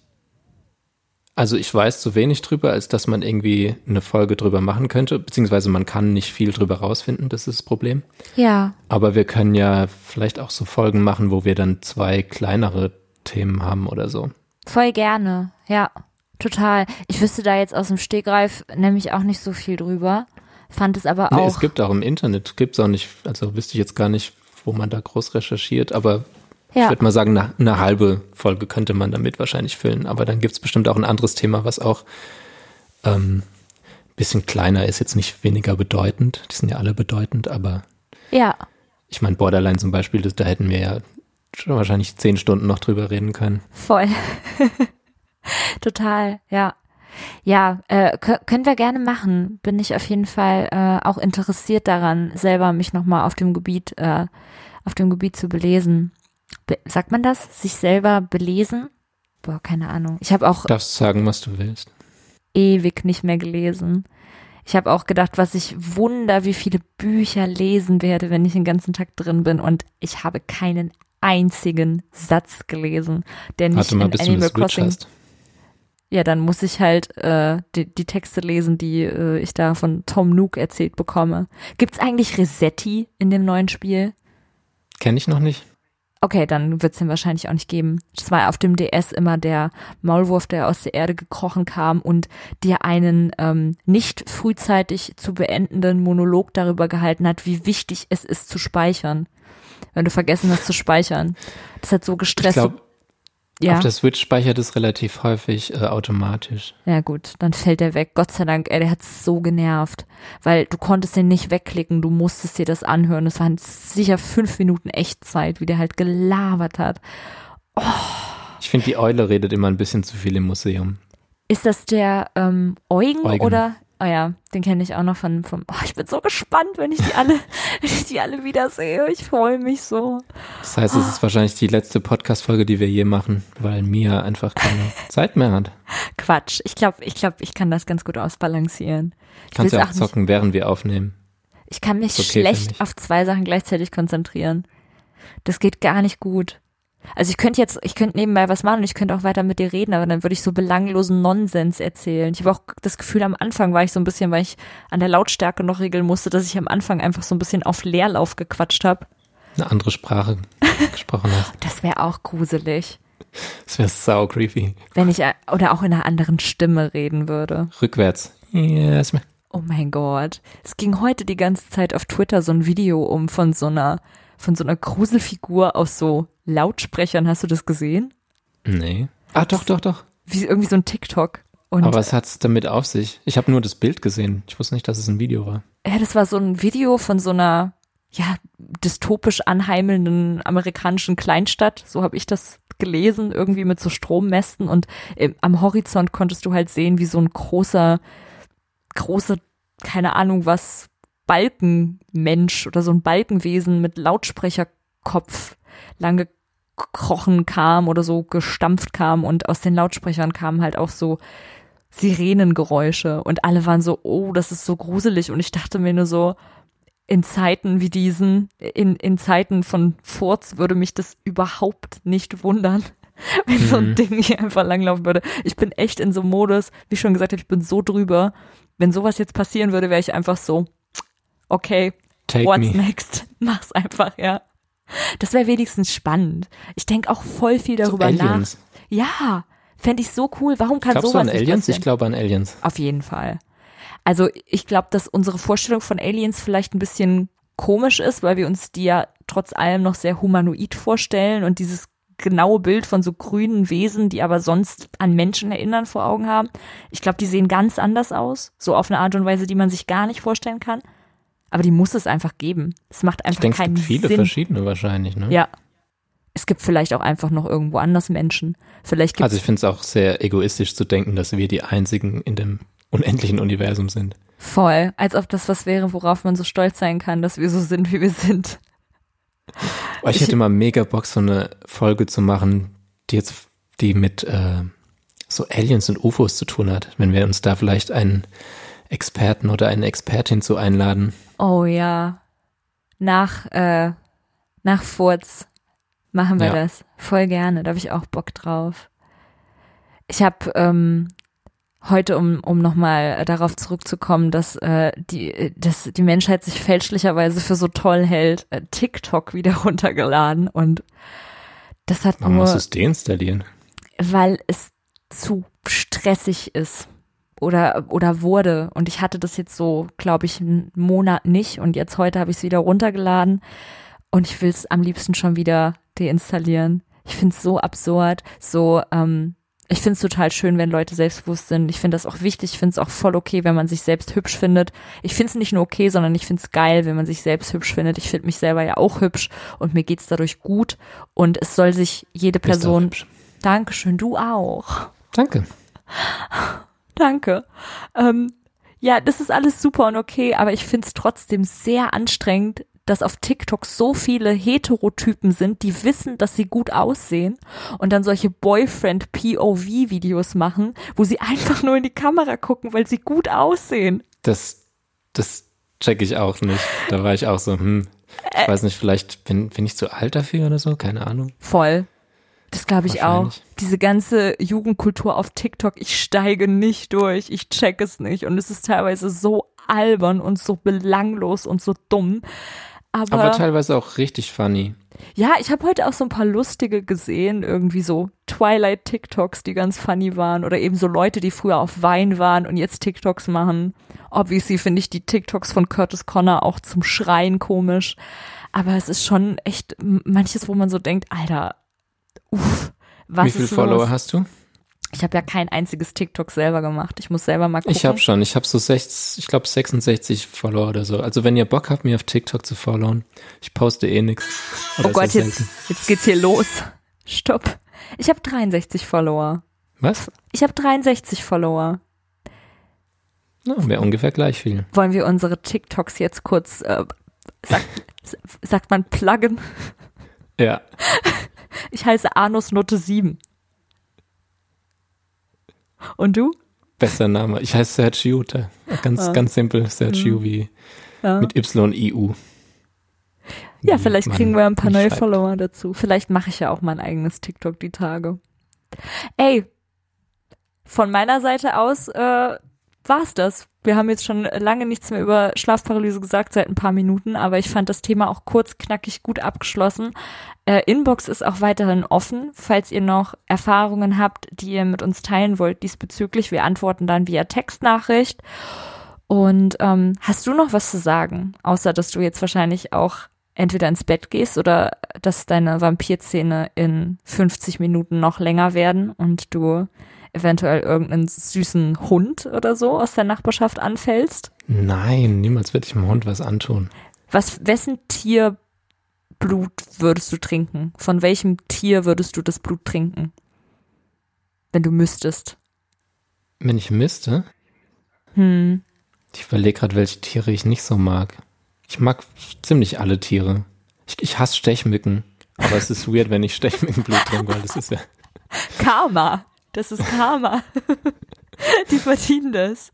also ich weiß zu wenig drüber, als dass man irgendwie eine Folge drüber machen könnte, beziehungsweise man kann nicht viel drüber rausfinden, das ist das Problem. Ja, Aber wir können ja vielleicht auch so Folgen machen, wo wir dann zwei kleinere Themen haben oder so. voll gerne. Ja, total. Ich wüsste da jetzt aus dem Stegreif nämlich auch nicht so viel drüber. Fand es aber Nee, auch. es gibt auch im Internet, gibt's auch nicht, also wüsste ich jetzt gar nicht, wo man da groß recherchiert, aber ich ja, würde mal sagen, eine, eine halbe Folge könnte man damit wahrscheinlich füllen. Aber dann gibt's bestimmt auch ein anderes Thema, was auch ähm, bisschen kleiner ist, jetzt nicht weniger bedeutend. Die sind ja alle bedeutend, aber ja, ich meine, Borderline zum Beispiel, das, da hätten wir ja schon wahrscheinlich zehn Stunden noch drüber reden können. voll. total, ja. Ja, äh, kö- können wir gerne machen. Bin ich auf jeden Fall äh, auch interessiert daran, selber mich nochmal auf dem Gebiet, äh, auf dem Gebiet zu belesen. Be sagt man das? Sich selber belesen? Boah, keine Ahnung. Ich habe auch Darfst sagen, was du willst. ewig nicht mehr gelesen. Ich habe auch gedacht, was ich wunder, wie viele Bücher lesen werde, wenn ich den ganzen Tag drin bin. Und ich habe keinen einzigen Satz gelesen, der nicht Warte mal, in bis du Animal Crossing. hast. Ja, dann muss ich halt äh, die, die Texte lesen, die äh, ich da von Tom Nook erzählt bekomme. Gibt's eigentlich Resetti in dem neuen Spiel? Kenne ich noch nicht. Okay, dann wird's den wahrscheinlich auch nicht geben. Es war auf dem DS immer der Maulwurf, der aus der Erde gekrochen kam und dir einen ähm, nicht frühzeitig zu beendenden Monolog darüber gehalten hat, wie wichtig es ist zu speichern. Wenn du vergessen hast zu speichern. Das hat so Ich gestresst. Ja. auf der Switch speichert es relativ häufig äh, automatisch. Ja gut, dann fällt der weg. Gott sei Dank, ey, der hat so genervt, weil du konntest den nicht wegklicken, du musstest dir das anhören. Es waren sicher fünf Minuten Echtzeit, wie der halt gelabert hat. Ich finde, die Eule redet immer ein bisschen zu viel im Museum. Ist das der ähm, Eugen, Eugen. oder? Oh ja, den kenne ich auch noch von vom. Oh, ich bin so gespannt, wenn ich die alle, wenn ich die alle wiedersehe. Ich freue mich so. Das heißt, es ist wahrscheinlich die letzte Podcast-Folge, die wir je machen, weil Mia einfach keine Zeit mehr hat. Quatsch. Ich glaube, ich glaube, ich kann das ganz gut ausbalancieren. Ich Kannst will's ja auch nicht- zocken, während wir aufnehmen. Ich kann mich okay schlecht auf zwei Sachen gleichzeitig konzentrieren. Das geht gar nicht gut. Also ich könnte jetzt, ich könnte nebenbei was machen und ich könnte auch weiter mit dir reden, aber dann würde ich so belanglosen Nonsens erzählen. Ich habe auch das Gefühl, am Anfang war ich so ein bisschen, weil ich an der Lautstärke noch regeln musste, dass ich am Anfang einfach so ein bisschen auf Leerlauf gequatscht habe. Eine andere Sprache gesprochen hast. Das wäre auch gruselig, Das wäre sau creepy. wenn ich äh, oder auch in einer anderen Stimme reden würde. Rückwärts. Yes. Oh mein Gott. Es ging heute die ganze Zeit auf Twitter so ein Video um von so einer, von so einer Gruselfigur aus so Lautsprechern. Hast du das gesehen? Nee. Ah, doch, doch, doch. Wie irgendwie so ein TikTok. Und Aber was hat's damit auf sich? Ich habe nur das Bild gesehen. Ich wusste nicht, dass es ein Video war. ja, das war so ein Video von so einer ja dystopisch anheimelnden amerikanischen Kleinstadt. So habe ich das gelesen, irgendwie mit so Strommästen und ähm, am Horizont konntest du halt sehen, wie so ein großer, große, keine Ahnung was, Balkenmensch oder so ein Balkenwesen mit Lautsprecherkopf lang gekrochen kam oder so gestampft kam und aus den Lautsprechern kamen halt auch so Sirenengeräusche und alle waren so, oh, das ist so gruselig und ich dachte mir nur so, in Zeiten wie diesen, in, in Zeiten von Furz würde mich das überhaupt nicht wundern, wenn so ein Mhm. Ding hier einfach langlaufen würde. Ich bin echt in so einem Modus, wie ich schon gesagt habe, ich bin so drüber. Wenn sowas jetzt passieren würde, wäre ich einfach so, okay, Take what's me. next? Mach's einfach, ja. Das wäre wenigstens spannend. Ich denke auch voll viel So darüber nach. Aliens. Ja, fände ich so cool. Warum kann Glaubst du sowas an nicht Aliens? Ich glaube an Aliens. Auf jeden Fall. Also ich glaube, dass unsere Vorstellung von Aliens vielleicht ein bisschen komisch ist, weil wir uns die ja trotz allem noch sehr humanoid vorstellen und dieses genaue Bild von so grünen Wesen, die aber sonst an Menschen erinnern, vor Augen haben. Ich glaube, die sehen ganz anders aus, so auf eine Art und Weise, die man sich gar nicht vorstellen kann. Aber die muss es einfach geben. Es macht Ich einfach denke, es keinen gibt viele Sinn. verschiedene wahrscheinlich. Ne? Ja. Es gibt vielleicht auch einfach noch irgendwo anders Menschen. Vielleicht Also ich finde es auch sehr egoistisch zu denken, dass wir die einzigen in dem unendlichen Universum sind. voll, als ob das was wäre, worauf man so stolz sein kann, dass wir so sind, wie wir sind. Aber ich Ich- hätte mal mega Bock, so eine Folge zu machen, die jetzt, die mit äh, so Aliens und UFOs zu tun hat. Wenn wir uns da vielleicht einen Experten oder eine Expertin zu einladen. Oh ja. Nach, äh, nach Furz machen wir Ja. das. Voll gerne. Da habe ich auch Bock drauf. Ich habe ähm, heute, um, um nochmal darauf zurückzukommen, dass, äh, die, dass die Menschheit sich fälschlicherweise für so toll hält, äh, TikTok wieder runtergeladen und das hat Warum nur, musst du es deinstallieren? weil es zu stressig ist oder oder wurde und ich hatte das jetzt so, glaube ich, einen Monat nicht und jetzt heute habe ich es wieder runtergeladen und ich will es am liebsten schon wieder deinstallieren. Ich finde es so absurd, so ähm, ich finde es total schön, wenn Leute selbstbewusst sind. Ich finde das auch wichtig. Ich finde es auch voll okay, wenn man sich selbst hübsch findet. Ich finde es nicht nur okay, sondern ich finde es geil, wenn man sich selbst hübsch findet. Ich finde mich selber ja auch hübsch und mir geht's dadurch gut. Und es soll sich jede Person. Dankeschön, du auch. Danke. Danke. Ähm, ja, das ist alles super und okay, aber ich finde es trotzdem sehr anstrengend, dass auf TikTok so viele Heterotypen sind, die wissen, dass sie gut aussehen und dann solche Boyfriend-POV-Videos machen, wo sie einfach nur in die Kamera gucken, weil sie gut aussehen. Das, das check ich auch nicht. Da war ich auch so, hm, ich weiß nicht, vielleicht bin, bin ich zu alt dafür oder so, keine Ahnung. Voll. Das glaube ich auch. Diese ganze Jugendkultur auf TikTok, ich steige nicht durch, ich check es nicht. Und es ist teilweise so albern und so belanglos und so dumm. Aber, Aber teilweise auch richtig funny. ja, ich habe heute auch so ein paar lustige gesehen, irgendwie so Twilight-TikToks, die ganz funny waren. Oder eben so Leute, die früher auf Wein waren und jetzt TikToks machen. Obviously finde ich die TikToks von Curtis Connor auch zum Schreien komisch. Aber es ist schon echt manches, wo man so denkt, Alter, uff, was Wie viele ist los? Follower hast du? Ich habe ja kein einziges TikTok selber gemacht. Ich muss selber mal gucken. Ich habe schon. Ich habe so 60, ich glaube 66 Follower oder so. Also wenn ihr Bock habt, mir auf TikTok zu followen, ich poste eh nix. Oder oh Gott, jetzt, jetzt geht's hier los. Stopp. Ich habe 63 Follower. Was? Ich habe 63 Follower. Na, wäre ungefähr gleich viel. Wollen wir unsere TikToks jetzt kurz, äh, sagt, sagt man pluggen? Ja. Ich heiße Anusnote 7. Und du? Bester Name. Ich heiße Jute. Ganz, Ah. ganz simpel. Sergio wie Ja, mit Y-I-U. ja vielleicht kriegen wir ein paar neue schreibt. Follower dazu. Vielleicht mache ich ja auch mein eigenes TikTok die Tage. Ey, von meiner Seite aus äh, war's das. Wir haben jetzt schon lange nichts mehr über Schlafparalyse gesagt, seit ein paar Minuten, aber ich fand das Thema auch kurz, knackig, gut abgeschlossen. Äh, Inbox ist auch weiterhin offen, falls ihr noch Erfahrungen habt, die ihr mit uns teilen wollt diesbezüglich. Wir antworten dann via Textnachricht. Und ähm, hast du noch was zu sagen, außer dass du jetzt wahrscheinlich auch entweder ins Bett gehst oder dass deine Vampirzähne in 50 Minuten noch länger werden und du eventuell irgendeinen süßen Hund oder so aus der Nachbarschaft anfällst? Nein, niemals werde ich dem Hund was antun. Was, wessen Tierblut würdest du trinken? Von welchem Tier würdest du das Blut trinken? Wenn du müsstest. Wenn ich müsste? Hm. Ich überlege gerade, welche Tiere ich nicht so mag. Ich mag ziemlich alle Tiere. Ich, ich hasse Stechmücken. Aber es ist weird, wenn ich Stechmückenblut trinke, weil das ist ja. Karma. Das ist Karma. Die verdienen das.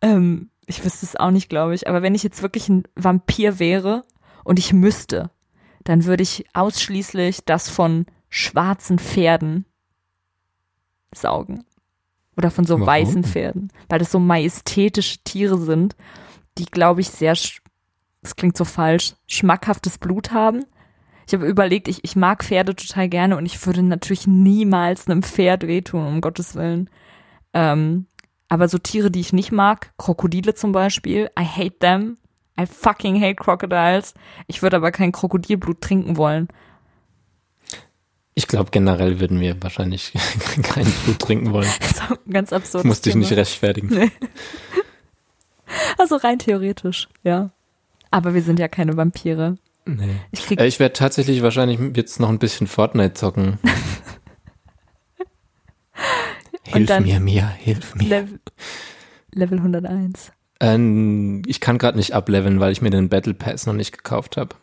Ähm, ich wüsste es auch nicht, glaube ich. Aber wenn ich jetzt wirklich ein Vampir wäre und ich müsste, dann würde ich ausschließlich das von schwarzen Pferden saugen. Oder von so Warum? weißen Pferden. Weil das so majestätische Tiere sind, die, glaube ich, sehr, das klingt so falsch, schmackhaftes Blut haben. Ich habe überlegt, ich, ich mag Pferde total gerne und ich würde natürlich niemals einem Pferd wehtun, um Gottes Willen. Ähm, aber so Tiere, die ich nicht mag, Krokodile zum Beispiel, I hate them. I fucking hate crocodiles. Ich würde aber kein Krokodilblut trinken wollen. Ich glaube, generell würden wir wahrscheinlich kein Blut trinken wollen. Das ist auch ein ganz absurd. Ich muss dich nicht rechtfertigen. Also rein theoretisch, ja. Aber wir sind ja keine Vampire. Nee. Ich krieg Äh, Ich werde tatsächlich wahrscheinlich jetzt noch ein bisschen Fortnite zocken. hilf dann- mir, Mia, hilf mir. Level, Level 101. Ähm, ich kann gerade nicht ableveln, weil ich mir den Battle Pass noch nicht gekauft habe.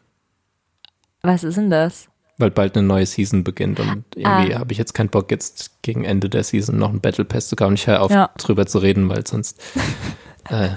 Was ist denn das? Weil bald eine neue Season beginnt und irgendwie Ah. habe ich jetzt keinen Bock, jetzt gegen Ende der Season noch einen Battle Pass zu kaufen. Ich höre auf, Ja. drüber zu reden, weil sonst äh,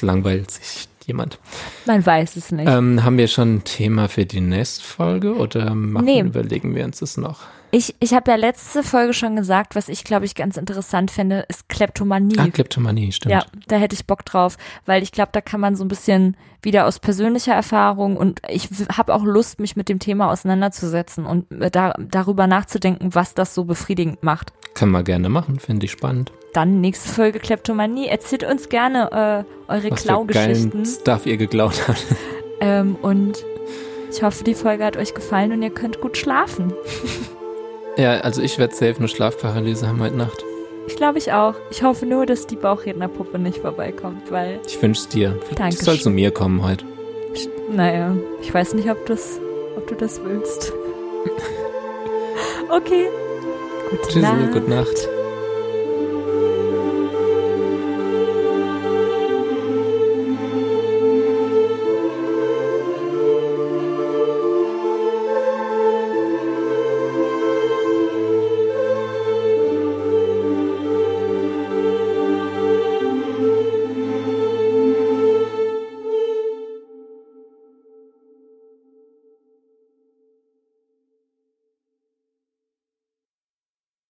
langweilt sich jemand. Man weiß es nicht. Ähm, haben wir schon ein Thema für die nächste Folge oder machen, Nee. überlegen wir uns das noch? Ich, ich habe ja letzte Folge schon gesagt, was ich glaube ich ganz interessant fände, ist Kleptomanie. Ah, Kleptomanie, stimmt. Ja, da hätte ich Bock drauf, weil ich glaube, da kann man so ein bisschen wieder aus persönlicher Erfahrung und ich habe auch Lust, mich mit dem Thema auseinanderzusetzen und äh, da, darüber nachzudenken, was das so befriedigend macht. Können wir gerne machen, finde ich spannend. Dann nächste Folge Kleptomanie. Erzählt uns gerne äh, eure Was Klaugeschichten. Stuff ihr geklaut habt. Ähm, und ich hoffe, die Folge hat euch gefallen und ihr könnt gut schlafen. Ja, also ich werde safe eine Schlafparalyse haben heute Nacht. Ich glaube ich auch. Ich hoffe nur, dass die Bauchrednerpuppe nicht vorbeikommt, weil, Ich wünsche dir. Dankeschön. Du soll zu mir kommen heute. naja, ich weiß nicht, ob, das, ob du das willst. okay. Gute Tschüss, Nacht. gute Nacht.